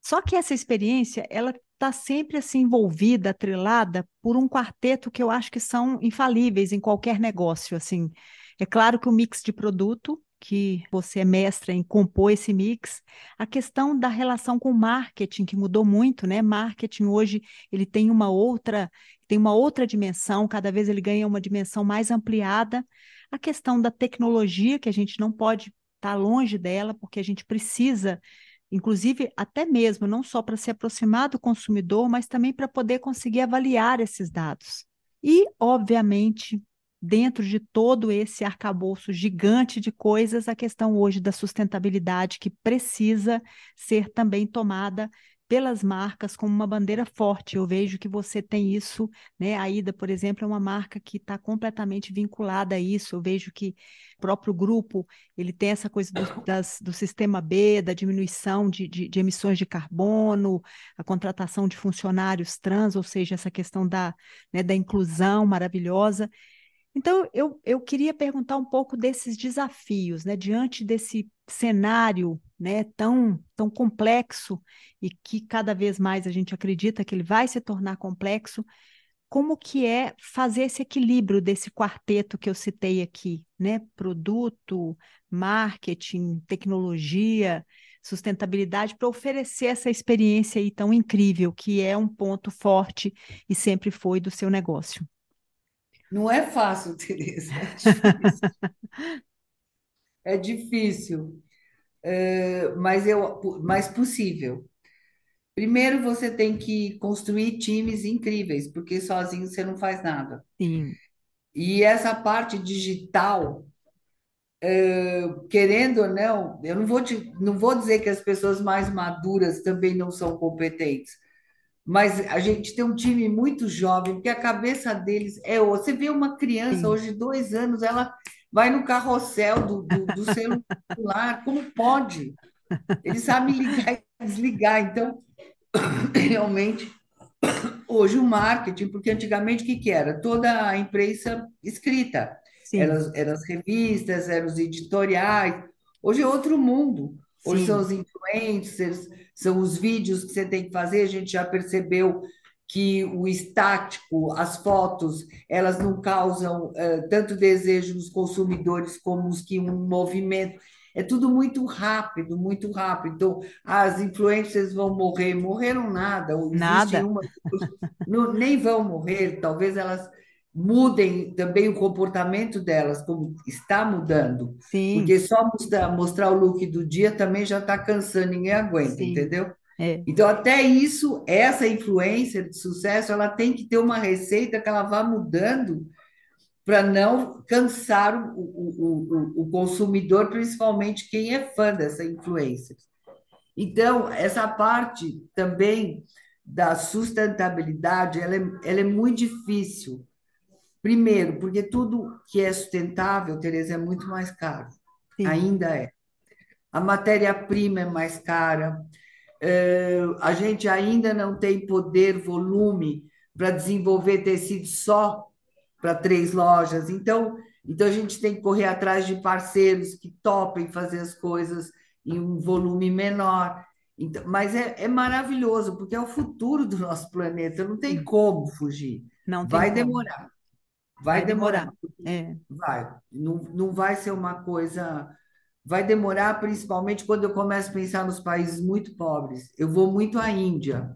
Só que essa experiência, ela está sempre assim envolvida, atrelada por um quarteto que eu acho que são infalíveis em qualquer negócio, assim. É claro que o mix de produto, que você é mestra em compor esse mix, a questão da relação com o marketing, que mudou muito, né? Marketing hoje, ele tem uma outra, tem uma outra dimensão, cada vez ele ganha uma dimensão mais ampliada. A questão da tecnologia, que a gente não pode estar longe dela, porque a gente precisa inclusive até mesmo não só para se aproximar do consumidor, mas também para poder conseguir avaliar esses dados. E, obviamente, dentro de todo esse arcabouço gigante de coisas, a questão hoje da sustentabilidade que precisa ser também tomada pelas marcas como uma bandeira forte. Eu vejo que você tem isso, né? A Ida, por exemplo, é uma marca que está completamente vinculada a isso. Eu vejo que o próprio grupo ele tem essa coisa do, das, do sistema B, da diminuição de, de, de, emissões de carbono, a contratação de funcionários trans, ou seja, essa questão da, né, da inclusão maravilhosa. Então, eu, eu queria perguntar um pouco desses desafios, né, diante desse cenário né, tão, tão complexo e que cada vez mais a gente acredita que ele vai se tornar complexo, como que é fazer esse equilíbrio desse quarteto que eu citei aqui, né? Produto, marketing, tecnologia, sustentabilidade, para oferecer essa experiência aí tão incrível, que é um ponto forte e sempre foi do seu negócio. Não é fácil, Tereza, é difícil. É difícil, é, mas eu, mais possível. Primeiro, você tem que construir times incríveis, porque sozinho você não faz nada. Sim, E essa parte digital, querendo ou não, eu não vou te, não vou dizer que as pessoas mais maduras também não são competentes, mas a gente tem um time muito jovem, porque a cabeça deles é. Você vê uma criança sim. hoje de dois anos, ela vai no carrossel do, do, do celular, como pode? Ele sabe ligar e desligar. Então, realmente, hoje o marketing, porque antigamente o que, que era? Toda a imprensa escrita, eram, eram as revistas, eram os editoriais. Hoje é outro mundo. Hoje são Sim, os influencers, são os vídeos que você tem que fazer. A gente já percebeu que o estático, as fotos, elas não causam eh, tanto desejo nos consumidores como os que um movimento. É tudo muito rápido, muito rápido. Então, as influencers vão morrer, morreram nada, nada. uma, não, nem vão morrer, talvez elas mudem também o comportamento delas, como está mudando, Sim, porque só mostrar, mostrar o look do dia também já está cansando, ninguém aguenta, sim. entendeu? É, Então, até isso, essa influencer de sucesso, ela tem que ter uma receita que ela vá mudando para não cansar o, o, o, o consumidor, principalmente quem é fã dessa influencer. Então, essa parte também da sustentabilidade, ela é, ela é muito difícil. Primeiro, porque tudo que é sustentável, Tereza, é muito mais caro. sim, Ainda é. A matéria-prima é mais cara, eh, a gente ainda não tem poder, volume para desenvolver tecido só para três lojas. Então, então a gente tem que correr atrás de parceiros que topem fazer as coisas em um volume menor. Então, mas é, é maravilhoso, porque é o futuro do nosso planeta, não tem como fugir. Não tem Vai como. demorar, Vai demorar. É, vai. Não, não vai ser uma coisa Vai demorar, principalmente quando eu começo a pensar nos países muito pobres. Eu vou muito à Índia.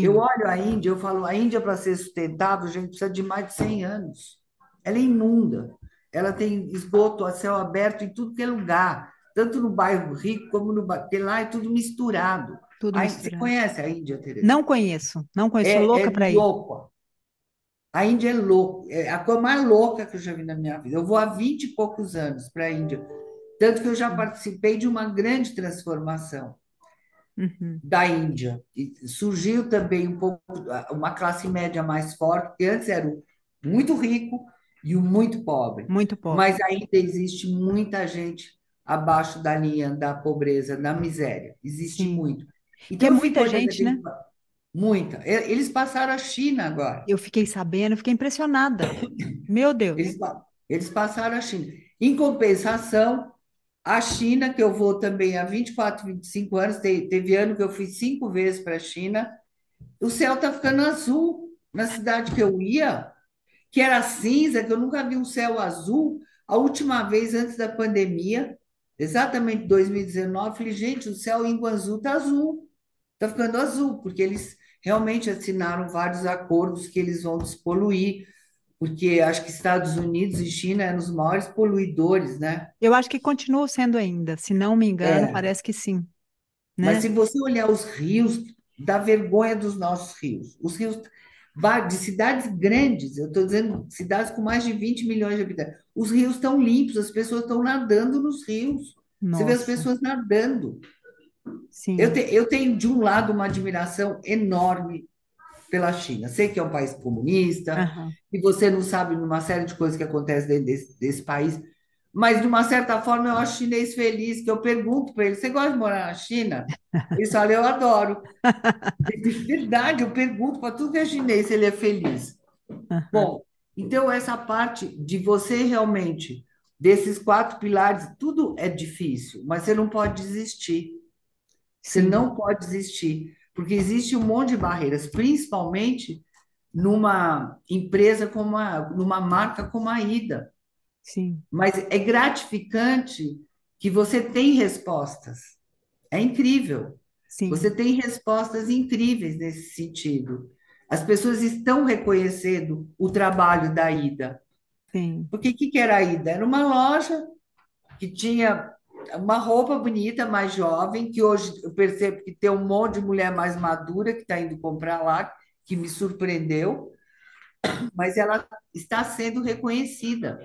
Eu sim, olho a Índia, eu falo, a Índia, para ser sustentável, a gente precisa de mais de 100 anos. Ela é imunda. Ela tem esgoto a céu aberto em tudo que é lugar, tanto no bairro rico como no bairro, porque lá é tudo misturado. tudo Aí, você misturado. conhece a Índia, Tereza? Não conheço, não conheço, sou É, louca é para ir. louco. A Índia é louca, é a coisa mais louca que eu já vi na minha vida. Eu vou há 20 e poucos anos para a Índia, tanto que eu já participei de uma grande transformação. Uhum, da Índia. E surgiu também um pouco uma classe média mais forte, porque antes era o muito rico e o muito pobre. muito pobre. Mas ainda existe muita gente abaixo da linha da pobreza, da miséria. Existe Sim. muito. E Então fico muita gente, né? aquele. Muita. Eles passaram a China agora. Eu fiquei sabendo, fiquei impressionada. Meu Eles, Deus. pa- eles passaram a China. Em compensação, a China, que eu vou também há 24, 25 anos, te- teve ano que eu fui cinco vezes para a China, o céu está ficando azul. Na cidade que eu ia, que era cinza, que eu nunca vi um céu azul, a última vez antes da pandemia, exatamente 2019, falei, gente, o céu em Guangzhou está azul, está ficando azul, porque eles realmente assinaram vários acordos que eles vão despoluir, porque acho que Estados Unidos e China eram os maiores poluidores, né? Eu acho que continua sendo ainda, se não me engano, É, parece que sim, Mas né? se você olhar os rios, dá vergonha dos nossos rios. Os rios de cidades grandes, eu estou dizendo cidades com mais de 20 milhões de habitantes, os rios estão limpos, as pessoas estão nadando nos rios. Você vê as Nossa, pessoas nadando. Eu, sim. te- eu tenho, de um lado, uma admiração enorme pela China. Sei que é um país comunista, Aham. e você não sabe uma série de coisas que acontecem dentro desse, desse país, mas de uma certa forma eu acho chinês feliz, que eu pergunto para ele, você gosta de morar na China? Eles falam, eu adoro. De verdade, eu pergunto para tudo que é chinês se ele é feliz. Aham. Bom, então essa parte de você realmente, desses quatro pilares, tudo é difícil, mas você não pode desistir. Você não pode desistir, porque existe um monte de barreiras, principalmente numa empresa como a, numa marca como a Ida. sim, Mas é gratificante que você tem respostas. É incrível. Você sim, tem respostas incríveis nesse sentido. As pessoas estão reconhecendo o trabalho da Ida. sim. Porque o que que era a Ida? Era uma loja que tinha uma roupa bonita, mais jovem, que hoje eu percebo que tem um monte de mulher mais madura que está indo comprar lá, que me surpreendeu, mas ela está sendo reconhecida.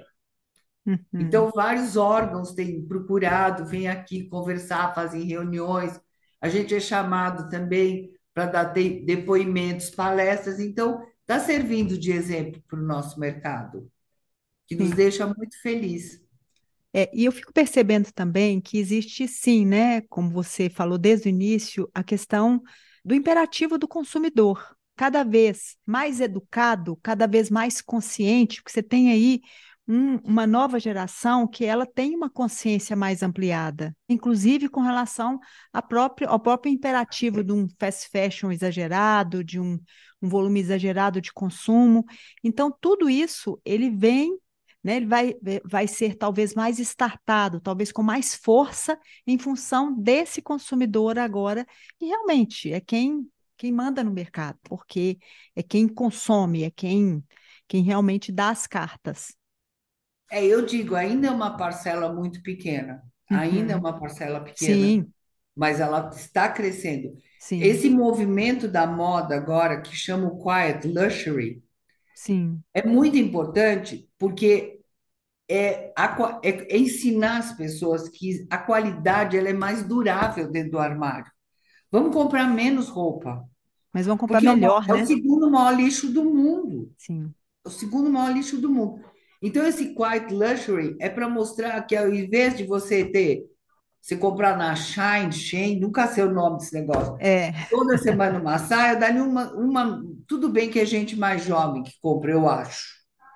Uhum. Então, vários órgãos têm procurado, vêm aqui conversar, fazem reuniões. A gente é chamado também para dar de- depoimentos, palestras. Então, está servindo de exemplo para o nosso mercado, que nos Sim. deixa muito feliz. É, e eu fico percebendo também que existe sim, né, como você falou desde o início, a questão do imperativo do consumidor, cada vez mais educado, cada vez mais consciente, porque você tem aí um, uma nova geração que ela tem uma consciência mais ampliada, inclusive com relação ao próprio imperativo de um fast fashion exagerado, de um, um volume exagerado de consumo. Então, tudo isso ele vem né, ele vai, vai ser talvez mais estartado, talvez com mais força em função desse consumidor agora, que realmente é quem, quem manda no mercado, porque é quem consome, é quem, quem realmente dá as cartas. É, eu digo, ainda é uma parcela muito pequena, uhum. ainda é uma parcela pequena, Sim. mas ela está crescendo. Sim. Esse movimento da moda agora, que chama o Quiet Luxury, Sim. é muito importante porque é, a, é, ensinar as pessoas que a qualidade ela é mais durável dentro do armário. Vamos comprar menos roupa. Mas vamos comprar melhor, é o, né? É o segundo maior lixo do mundo. Sim. É o segundo maior lixo do mundo. Então, esse Quiet Luxury é para mostrar que ao invés de você ter, você comprar na Shine, Shein, nunca sei o nome desse negócio. É. Toda semana uma saia, dá uma, uma. Tudo bem que é gente mais jovem que compra, eu acho.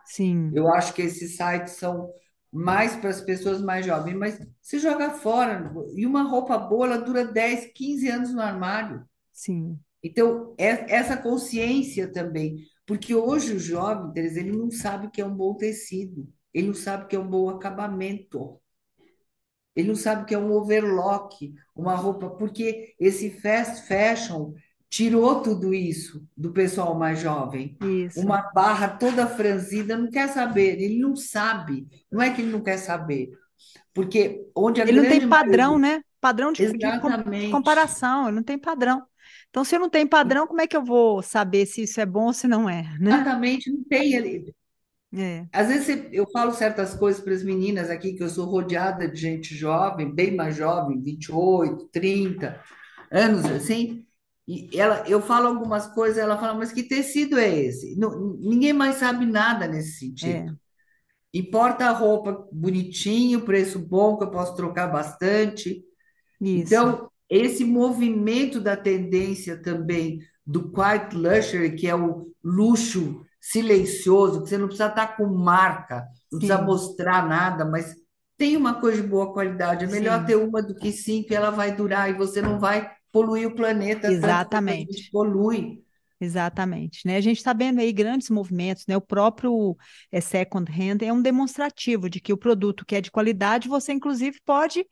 Sim. Eu acho que esses sites são mais para as pessoas mais jovens, mas se joga fora. E uma roupa boa, ela dura 10, 15 anos no armário. Sim. Então, é essa consciência também. Porque hoje o jovem, ele não sabe o que é um bom tecido, ele não sabe o que é um bom acabamento, ele não sabe o que é um overlock, uma roupa, porque esse fast fashion tirou tudo isso do pessoal mais jovem. Isso. Uma barra toda franzida, não quer saber, ele não sabe. Não é que ele não quer saber, porque onde a ele não tem padrão, né? Padrão de, de, comparação, ele não tem padrão. Então, se eu não tenho padrão, como é que eu vou saber se isso é bom ou se não é? Né? Exatamente, não tem. Ele... É. Às vezes eu falo certas coisas para as meninas aqui, que eu sou rodeada de gente jovem, bem mais jovem, 28, 30 anos, assim, e ela, eu falo algumas coisas, ela fala, mas que tecido é esse? Não, ninguém mais sabe nada nesse sentido. É. Importa a roupa bonitinho, preço bom, que eu posso trocar bastante. Isso. Então, esse movimento da tendência também do quiet luxury, que é o luxo silencioso, que você não precisa estar com marca, não Sim. precisa mostrar nada, mas tem uma coisa de boa qualidade. É melhor Sim. ter uma do que cinco, e ela vai durar e você não vai poluir o planeta. Exatamente. polui. Exatamente, né? A gente está vendo aí grandes movimentos, né? O próprio é, second hand é um demonstrativo de que o produto que é de qualidade, você inclusive pode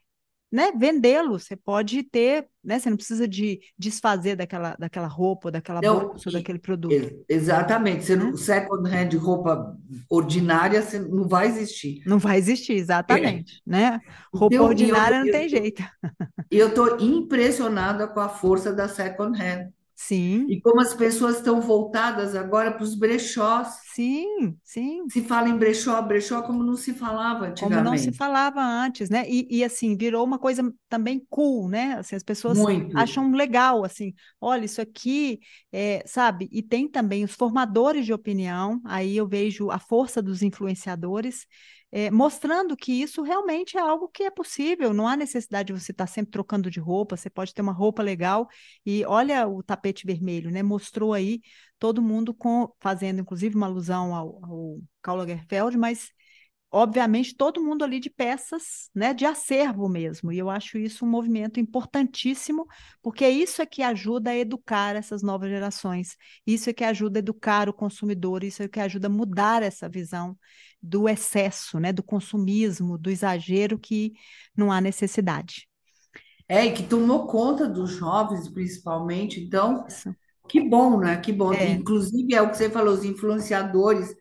né, vendê-lo, você pode ter, né, você não precisa de desfazer daquela, daquela roupa, daquela não, bolsa, daquele produto. Exatamente, você não, second hand roupa ordinária você não vai existir. Não vai existir, exatamente, é. né? Roupa ordinária eu, não tem jeito. Eu estou impressionada com a força da second hand. Sim. E como as pessoas estão voltadas agora para os brechós. Sim, sim. Se fala em brechó, brechó como não se falava antigamente. Como não se falava antes, né? E, e assim, virou uma coisa também cool, né? Assim, as pessoas Muito. acham legal, assim, olha, isso aqui, é, sabe? E tem também os formadores de opinião, aí eu vejo a força dos influenciadores, é, mostrando que isso realmente é algo que é possível, não há necessidade de você estar sempre trocando de roupa, você pode ter uma roupa legal e olha o tapete vermelho, né? Mostrou aí todo mundo com, fazendo inclusive uma alusão ao, ao Karl Lagerfeld, mas obviamente, todo mundo ali de peças, né, de acervo mesmo. E eu acho isso um movimento importantíssimo, porque isso é que ajuda a educar essas novas gerações. Isso é que ajuda a educar o consumidor, isso é que ajuda a mudar essa visão do excesso, né, do consumismo, do exagero que não há necessidade. É, e que tomou conta dos jovens, principalmente. Então, isso. que bom, né? Que bom. É. Inclusive, é o que você falou, os influenciadores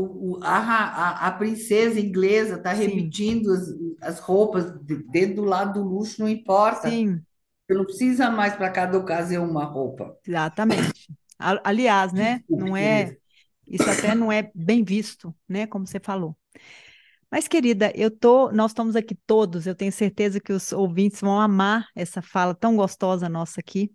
o, a, a, a, princesa inglesa está repetindo as, as roupas dentro do lado do luxo, não importa. Sim. Você não precisa mais para cada ocasião uma roupa. Exatamente. Aliás, né? Não é. Isso até não é bem visto, né? Como você falou. Mas, querida, eu tô, nós estamos aqui todos, eu tenho certeza que os ouvintes vão amar essa fala tão gostosa nossa aqui.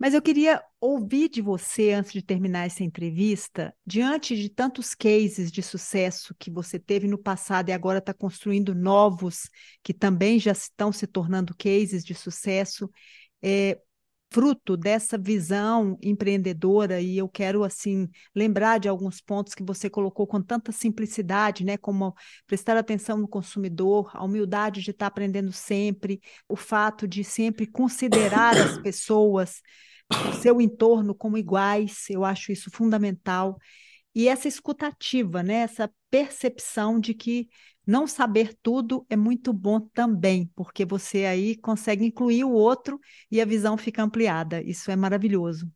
Mas eu queria ouvir de você, antes de terminar essa entrevista, diante de tantos cases de sucesso que você teve no passado e agora está construindo novos, que também já estão se tornando cases de sucesso, é, fruto dessa visão empreendedora e eu quero assim lembrar de alguns pontos que você colocou com tanta simplicidade, né, como prestar atenção no consumidor, a humildade de estar aprendendo sempre, o fato de sempre considerar as pessoas, seu entorno como iguais, eu acho isso fundamental. E essa escutativa, né, essa percepção de que não saber tudo é muito bom também, porque você aí consegue incluir o outro e a visão fica ampliada. Isso é maravilhoso.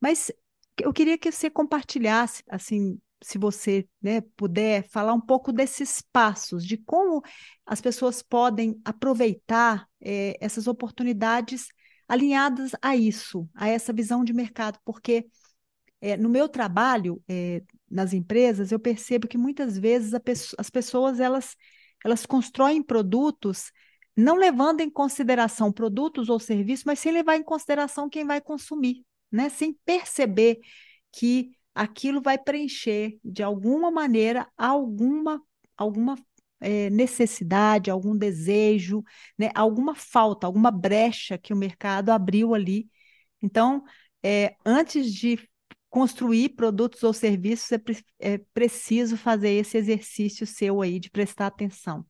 Mas eu queria que você compartilhasse, assim, se você né, puder, falar um pouco desses passos, de como as pessoas podem aproveitar é, essas oportunidades alinhadas a isso, a essa visão de mercado, porque é, no meu trabalho, é, nas empresas, eu percebo que muitas vezes as pessoas elas, elas constroem produtos não levando em consideração produtos ou serviços, mas sem levar em consideração quem vai consumir, né? Sem perceber que aquilo vai preencher de alguma maneira alguma alguma é, necessidade, algum desejo, né? Alguma falta, alguma brecha que o mercado abriu ali. Então, é, antes de construir produtos ou serviços, é, pre é preciso fazer esse exercício seu aí de prestar atenção.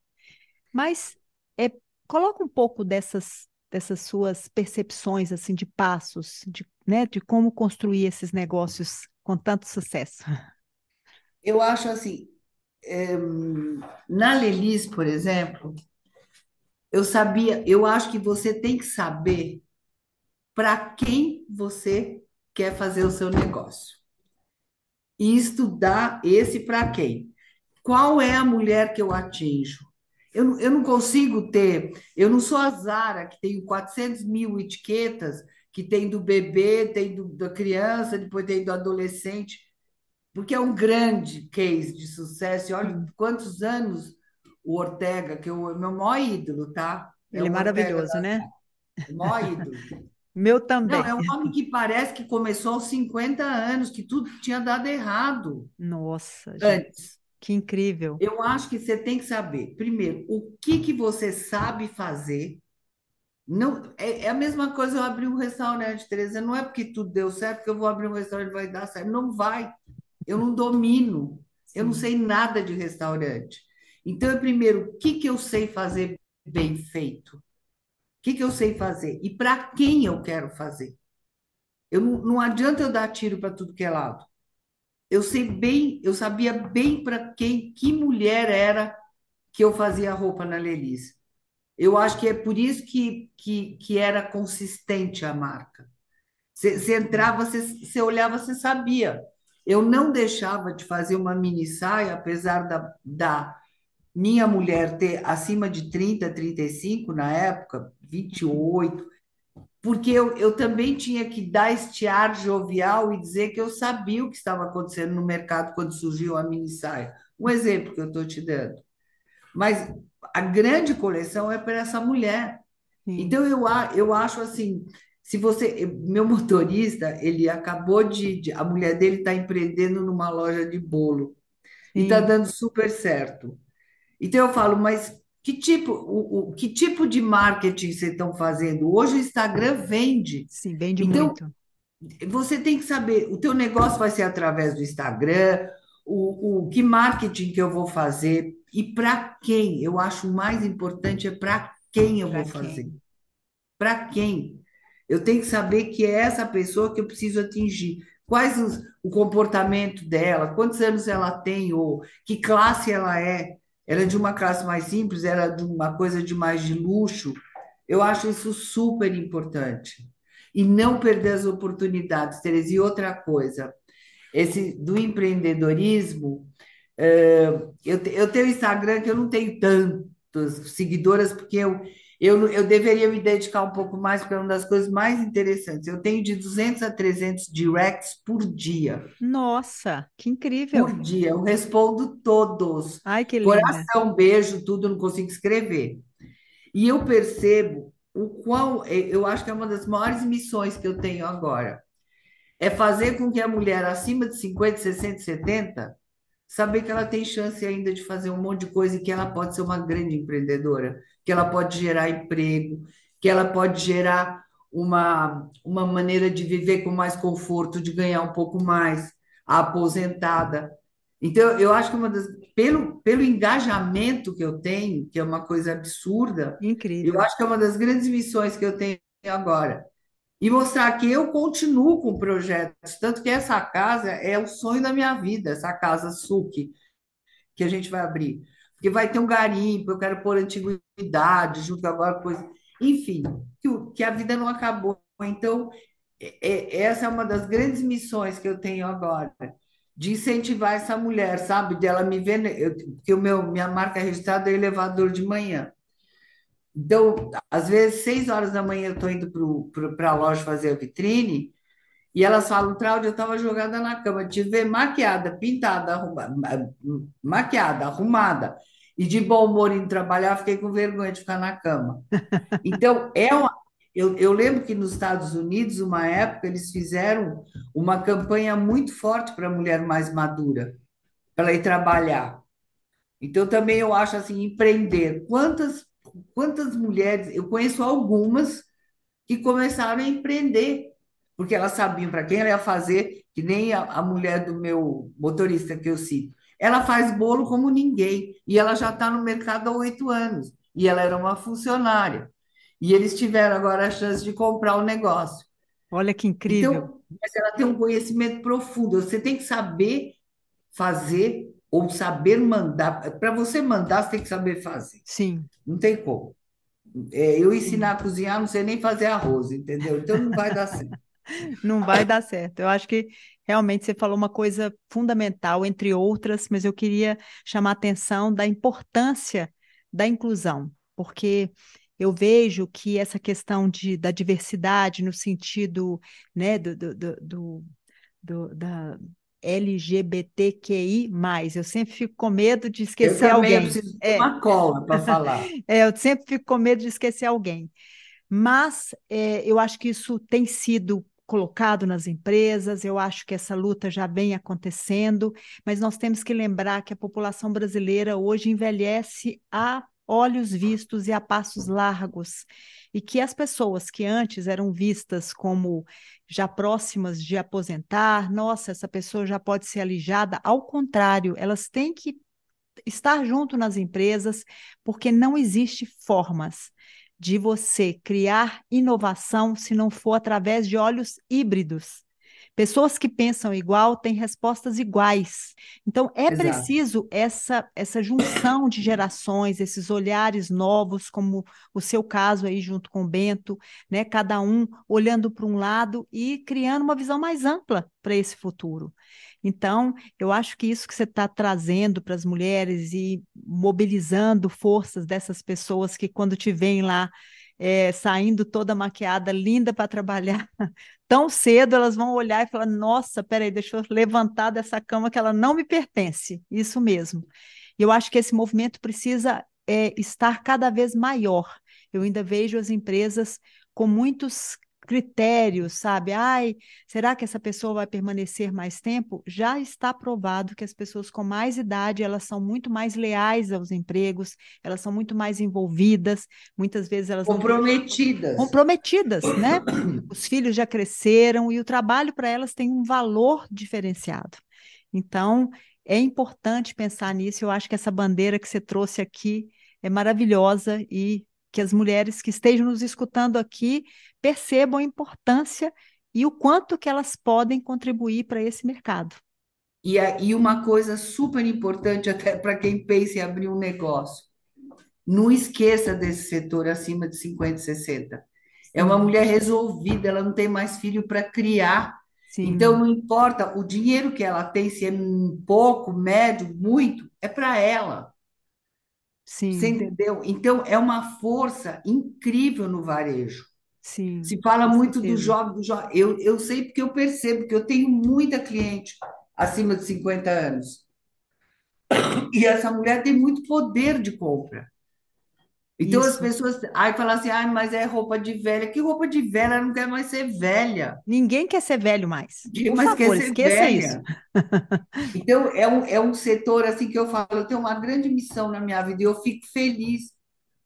Mas é, coloca um pouco dessas, dessas suas percepções assim de passos, de, né, de como construir esses negócios com tanto sucesso. Eu acho assim, na Lelis, por exemplo, eu sabia, eu acho que você tem que saber para quem você quer fazer o seu negócio. E estudar esse para quem? Qual é a mulher que eu atinjo? Eu, eu não consigo ter, eu não sou a Zara, que tem 400 mil etiquetas, que tem do bebê, tem do, da criança, depois tem do adolescente, porque é um grande case de sucesso. E olha quantos anos o Ortega, que é o meu maior ídolo, tá? É Ele é, maravilhoso, da... né? Maior ídolo. Meu também. Não, é um homem que parece que começou aos 50 anos, que tudo tinha dado errado. Nossa, gente, antes. Que incrível. Eu acho que você tem que saber, primeiro, o que, que você sabe fazer. Não, é, é a mesma coisa eu abrir um restaurante, Tereza. Não é porque tudo deu certo que eu vou abrir um restaurante e vai dar certo. Não vai. Eu não domino. Sim. Eu não sei nada de restaurante. Então, é primeiro, o que, que eu sei fazer bem feito? que, que eu sei fazer e para quem eu quero fazer. Eu não, não adianta eu dar tiro para tudo que é lado. Eu sei bem, eu sabia bem para quem, que mulher era que eu fazia roupa na Lelis. Eu acho que é por isso que, que, que era consistente a marca. Você entrava, você olhava, você sabia. Eu não deixava de fazer uma mini saia, apesar da, da minha mulher ter acima de 30, 35 na época, 28, porque eu, eu também tinha que dar este ar jovial e dizer que eu sabia o que estava acontecendo no mercado quando surgiu a mini saia. Um exemplo que eu estou te dando. Mas a grande coleção é para essa mulher. Sim. Então eu, eu acho assim, se você, meu motorista, ele acabou de, de a mulher dele está empreendendo numa loja de bolo e está dando super certo. Então eu falo, mas que tipo, o, o, que tipo de marketing vocês estão fazendo? Hoje o Instagram vende. Sim, vende então, muito. Você tem que saber, o teu negócio vai ser através do Instagram, o, o que marketing que eu vou fazer e para quem. Eu acho o mais importante é para quem eu pra vou quem? fazer. Para quem? Eu tenho que saber que é essa pessoa que eu preciso atingir. Quais os, o comportamento dela, quantos anos ela tem, ou que classe ela é era de uma classe mais simples, era de uma coisa de mais de luxo. Eu acho isso super importante. E não perder as oportunidades, Tereza. E outra coisa, esse do empreendedorismo, eh, eu, eu tenho Instagram que eu não tenho tantas seguidoras, porque eu, eu, eu deveria me dedicar um pouco mais, porque é uma das coisas mais interessantes. Eu tenho de 200 a 300 directs por dia. Nossa, que incrível! Por dia, eu respondo todos. Ai, que lindo. Coração, beijo, tudo, não consigo escrever. E eu percebo o qual, é, eu acho que é uma das maiores missões que eu tenho agora. É fazer com que a mulher acima de 50, 60, 70 saber que ela tem chance ainda de fazer um monte de coisa e que ela pode ser uma grande empreendedora, que ela pode gerar emprego, que ela pode gerar uma, uma maneira de viver com mais conforto, de ganhar um pouco mais, a aposentada. Então, eu acho que uma das, pelo, pelo engajamento que eu tenho, que é uma coisa absurda, eu Incrível. acho que é uma das grandes missões que eu tenho agora. E mostrar que eu continuo com projetos, tanto que essa casa é o sonho da minha vida, essa casa SUC, que a gente vai abrir. Porque vai ter um garimpo, eu quero pôr antiguidade, junto agora coisa. Enfim, que, que a vida não acabou. Então, é- é- essa é uma das grandes missões que eu tenho agora, de incentivar essa mulher, sabe? Dela me ver, eu, porque o meu, minha marca registrada é elevador de manhã. Então, às vezes, seis horas da manhã eu estou indo para a loja fazer a vitrine, e elas falam, Cláudia, eu estava jogada na cama, te ver maquiada, pintada, arrumada, maquiada, arrumada, e de bom humor indo trabalhar, fiquei com vergonha de ficar na cama. Então, é uma, eu, eu lembro que nos Estados Unidos, uma época, eles fizeram uma campanha muito forte para a mulher mais madura, para ir trabalhar. Então, também eu acho assim, empreender. Quantas, quantas mulheres, eu conheço algumas que começaram a empreender, porque elas sabiam para quem ela ia fazer, que nem a, a mulher do meu motorista que eu cito. Ela faz bolo como ninguém, e ela já está no mercado há oito anos, e ela era uma funcionária. E eles tiveram agora a chance de comprar o negócio. Olha que incrível. Então, mas ela tem um conhecimento profundo. Você tem que saber fazer ou saber mandar. Para você mandar, você tem que saber fazer. Sim, Não tem como. É, eu ensinar a cozinhar, não sei nem fazer arroz, entendeu? Então não vai dar certo. Não vai dar certo. Eu acho que realmente você falou uma coisa fundamental, entre outras, mas eu queria chamar a atenção da importância da inclusão, porque eu vejo que essa questão de, da diversidade no sentido, né, do, do, do, do- do- da LGBTQI+, eu sempre fico com medo de Eu esquecer eu alguém. preciso de É, uma cola para falar. é, eu sempre fico com medo de esquecer alguém. Mas é, eu acho que isso tem sido colocado nas empresas, eu acho que essa luta já vem acontecendo, mas nós temos que lembrar que a população brasileira hoje envelhece a olhos vistos e a passos largos, e que as pessoas que antes eram vistas como já próximas de aposentar, nossa, essa pessoa já pode ser alijada, ao contrário, elas têm que estar junto nas empresas, porque não existe formas de você criar inovação se não for através de olhos híbridos. Pessoas que pensam igual têm respostas iguais. Então, é Exato. preciso essa, essa junção de gerações, esses olhares novos, como o seu caso aí junto com o Bento, né? Cada um olhando para um lado e criando uma visão mais ampla para esse futuro. Então, eu acho que isso que você está trazendo para as mulheres e mobilizando forças dessas pessoas que, quando te veem lá, é, saindo toda maquiada, linda para trabalhar, tão cedo elas vão olhar e falar: Nossa, peraí, deixa eu levantar dessa cama que ela não me pertence. Isso mesmo. E eu acho que esse movimento precisa é, estar cada vez maior. Eu ainda vejo as empresas com muitos critérios, sabe? Ai, será que essa pessoa vai permanecer mais tempo? Já está provado que as pessoas com mais idade, elas são muito mais leais aos empregos, elas são muito mais envolvidas, muitas vezes elas não Comprometidas. comprometidas, né? Os filhos já cresceram e o trabalho para elas tem um valor diferenciado. Então, é importante pensar nisso. Eu acho que essa bandeira que você trouxe aqui é maravilhosa e que as mulheres que estejam nos escutando aqui percebam a importância e o quanto que elas podem contribuir para esse mercado. E, a- e uma coisa super importante até para quem pensa em abrir um negócio. Não esqueça desse setor acima de 50, 60. É uma mulher resolvida, ela não tem mais filho para criar. Então, sim, não importa o dinheiro que ela tem, se é um pouco, médio, muito, é para ela. Você sim, entendeu? Então, é uma força incrível no varejo. sim, Se fala muito do certeza. jovem, do jovem. Eu, eu sei porque eu percebo que eu tenho muita cliente acima de 50 anos. E essa mulher tem muito poder de compra. Então as Isso. pessoas aí falam assim, ah, mas é roupa de velha. Que roupa de velha? Ela não quer mais ser velha. Ninguém quer ser velho mais. Por mais quer favor, ser esqueça isso. velha? Então é um, é um setor assim que eu falo, eu tenho uma grande missão na minha vida e eu fico feliz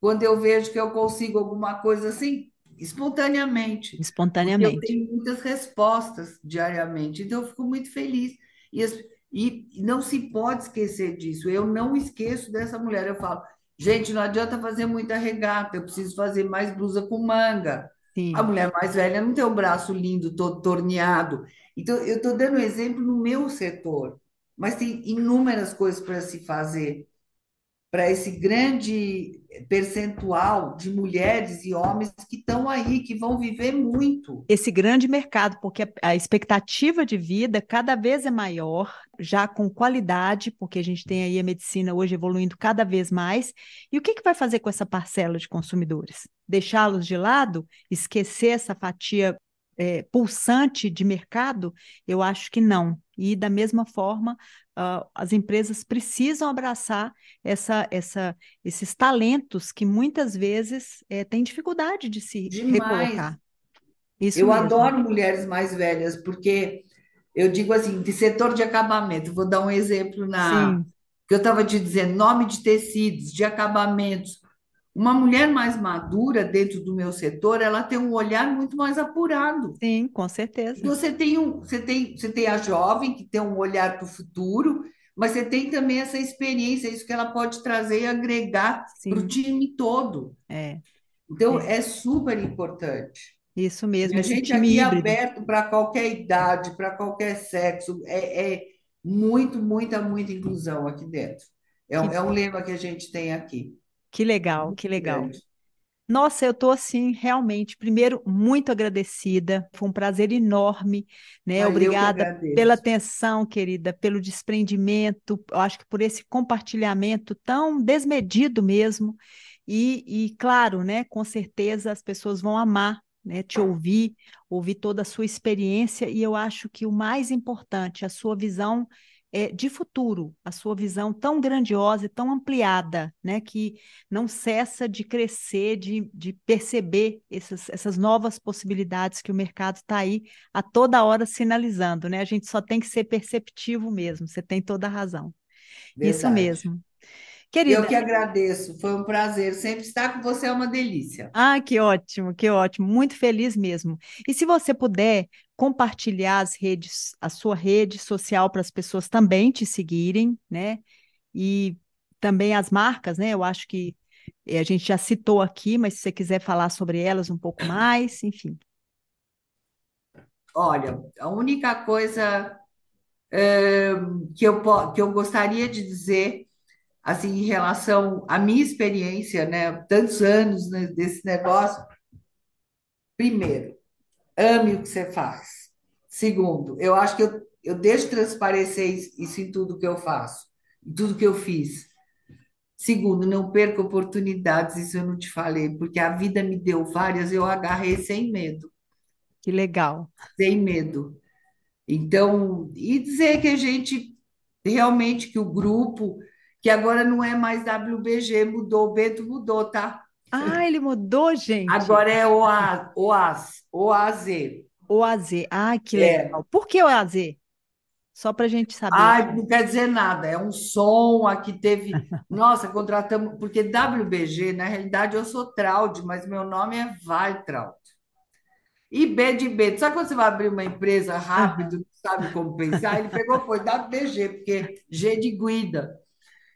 quando eu vejo que eu consigo alguma coisa assim. espontaneamente, porque eu espontaneamente. tenho muitas respostas diariamente, então eu fico muito feliz. E, as- e não se pode esquecer disso. Eu não esqueço dessa mulher. Eu falo, gente, não adianta fazer muita regata, eu preciso fazer mais blusa com manga. A Sim. mulher mais velha não tem um braço lindo, todo torneado. Então, eu estou dando um exemplo no meu setor, mas tem inúmeras coisas para se fazer para esse grande percentual de mulheres e homens que estão aí, que vão viver muito. esse grande mercado, porque a, expectativa de vida cada vez é maior, já com qualidade, porque a gente tem aí a medicina hoje evoluindo cada vez mais. E o que que vai fazer com essa parcela de consumidores? Deixá-los de lado? Esquecer essa fatia é, pulsante de mercado? Eu acho que não. E da mesma forma, uh, as empresas precisam abraçar essa, essa, esses talentos que muitas vezes é, têm dificuldade de se Demais. recolocar. Isso Eu mesmo. adoro mulheres mais velhas, porque eu digo assim, de setor de acabamento, vou dar um exemplo na Sim, que eu estava te dizendo, nome de tecidos, de acabamentos. Uma mulher mais madura dentro do meu setor, ela tem um olhar muito mais apurado. sim, com E certeza. você tem um, você tem, você tem a jovem que tem um olhar para o futuro, mas você tem também essa experiência, isso que ela pode trazer e agregar para o time todo. é, Então, é. é super importante. Isso E mesmo, a esse gente aqui é aberto para qualquer idade, para qualquer sexo, é, é muito, muita, muita inclusão aqui dentro. É um, é um lema que a gente tem aqui, que legal, que legal. Nossa, eu estou assim, realmente, primeiro, muito agradecida. Foi um prazer enorme, né? Que Obrigada pela atenção, querida, pelo desprendimento, eu acho que por esse compartilhamento tão desmedido mesmo. E, e, claro, né, com certeza as pessoas vão amar, né, te ouvir, ouvir toda a sua experiência, e eu acho que o mais importante, a sua visão é, de futuro, a sua visão tão grandiosa e tão ampliada, né, que não cessa de crescer, de, de perceber essas, essas novas possibilidades que o mercado está aí a toda hora sinalizando, né? A gente só tem que ser perceptivo mesmo, você tem toda a razão. Isso Verdade. mesmo. Eu Querida, que agradeço. Foi um prazer. Sempre estar com você é uma delícia. Ah, que ótimo, que ótimo, muito feliz mesmo. E se você puder compartilhar as redes, a sua rede social para as pessoas também te seguirem, né? E também as marcas, né? Eu acho que eh, a gente já citou aqui, mas se você quiser falar sobre elas um pouco mais, enfim. Olha, a única coisa eh, que eu, que eu gostaria de dizer, assim, em relação à minha experiência, né, tantos anos né, desse negócio, primeiro, ame o que você faz. Segundo, eu acho que eu, eu deixo transparecer isso em tudo que eu faço, em tudo que eu fiz. Segundo, não perca oportunidades, isso eu não te falei, porque a vida me deu várias, eu agarrei sem medo, Que legal. sem medo. Então, e dizer que a gente realmente que o grupo, que agora não é mais WBG, mudou, o Bento mudou, tá? Ah, ele mudou, gente. Agora é OAS, OAZ. O AZ. Ah, que É. legal. Por que o AZ? Só para a gente saber aqui. não quer dizer nada, é um som aqui teve. Nossa, contratamos, porque WBG, na realidade, eu sou Traud, mas meu nome é Weitraud. E B de B, sabe quando você vai abrir uma empresa rápido, não sabe como pensar? Ele pegou, foi WBG, porque G de Guida.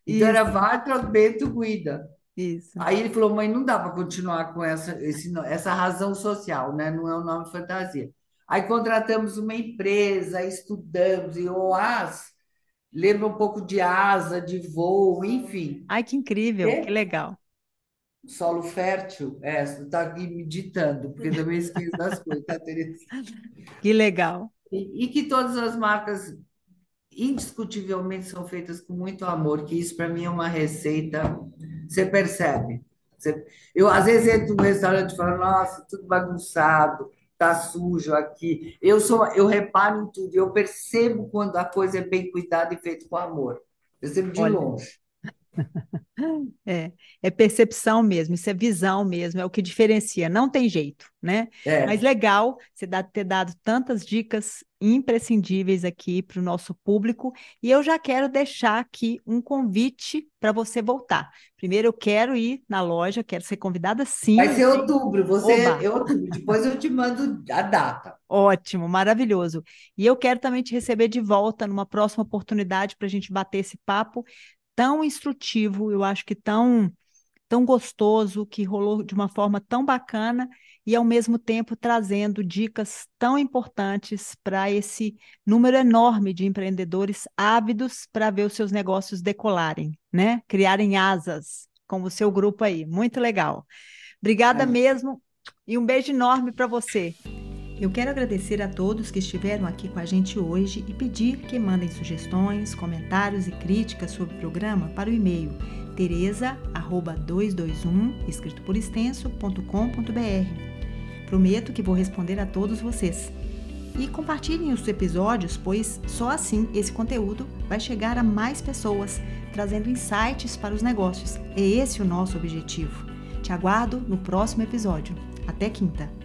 Então era Isso, Weitraud Bento Guida. Isso. Aí ele falou, mãe, não dá para continuar com essa, esse, essa razão social, né? Não é o nome fantasia. Aí contratamos uma empresa, estudamos, e o AS lembra um pouco de asa, de voo, enfim. Ai, que incrível, que É legal. solo fértil, é, você está aqui me ditando, porque também esqueço das coisas, tá, Tereza? Que legal. E, e que todas as marcas indiscutivelmente são feitas com muito amor, que isso para mim é uma receita, você percebe. Você- eu às vezes entro num restaurante e falo, nossa, tudo bagunçado, tá sujo aqui. Eu sou, eu reparo em tudo, eu percebo quando a coisa é bem cuidada e feita com amor. Percebo de Olha. longe. É. é percepção mesmo, isso é visão mesmo, é o que diferencia, não tem jeito, né? É. Mas legal você ter dado tantas dicas imprescindíveis aqui para o nosso público, e eu já quero deixar aqui um convite para você voltar. Primeiro, eu quero ir na loja, quero ser convidada sim. Vai ser outubro, você é outubro, depois eu te mando a data. Ótimo, maravilhoso. E eu quero também te receber de volta numa próxima oportunidade para a gente bater esse papo tão instrutivo, eu acho que tão tão gostoso, que rolou de uma forma tão bacana e ao mesmo tempo trazendo dicas tão importantes para esse número enorme de empreendedores ávidos para ver os seus negócios decolarem, né? Criarem asas, como o seu grupo aí. Muito legal. Obrigada é. mesmo e um beijo enorme para você. Eu quero agradecer a todos que estiveram aqui com a gente hoje e pedir que mandem sugestões, comentários e críticas sobre o programa para o e-mail teresa@221 escrito por extenso.com.br. Prometo que vou responder a todos vocês. E compartilhem os episódios, pois só assim esse conteúdo vai chegar a mais pessoas, trazendo insights para os negócios. É esse o nosso objetivo. Te aguardo no próximo episódio. Até quinta!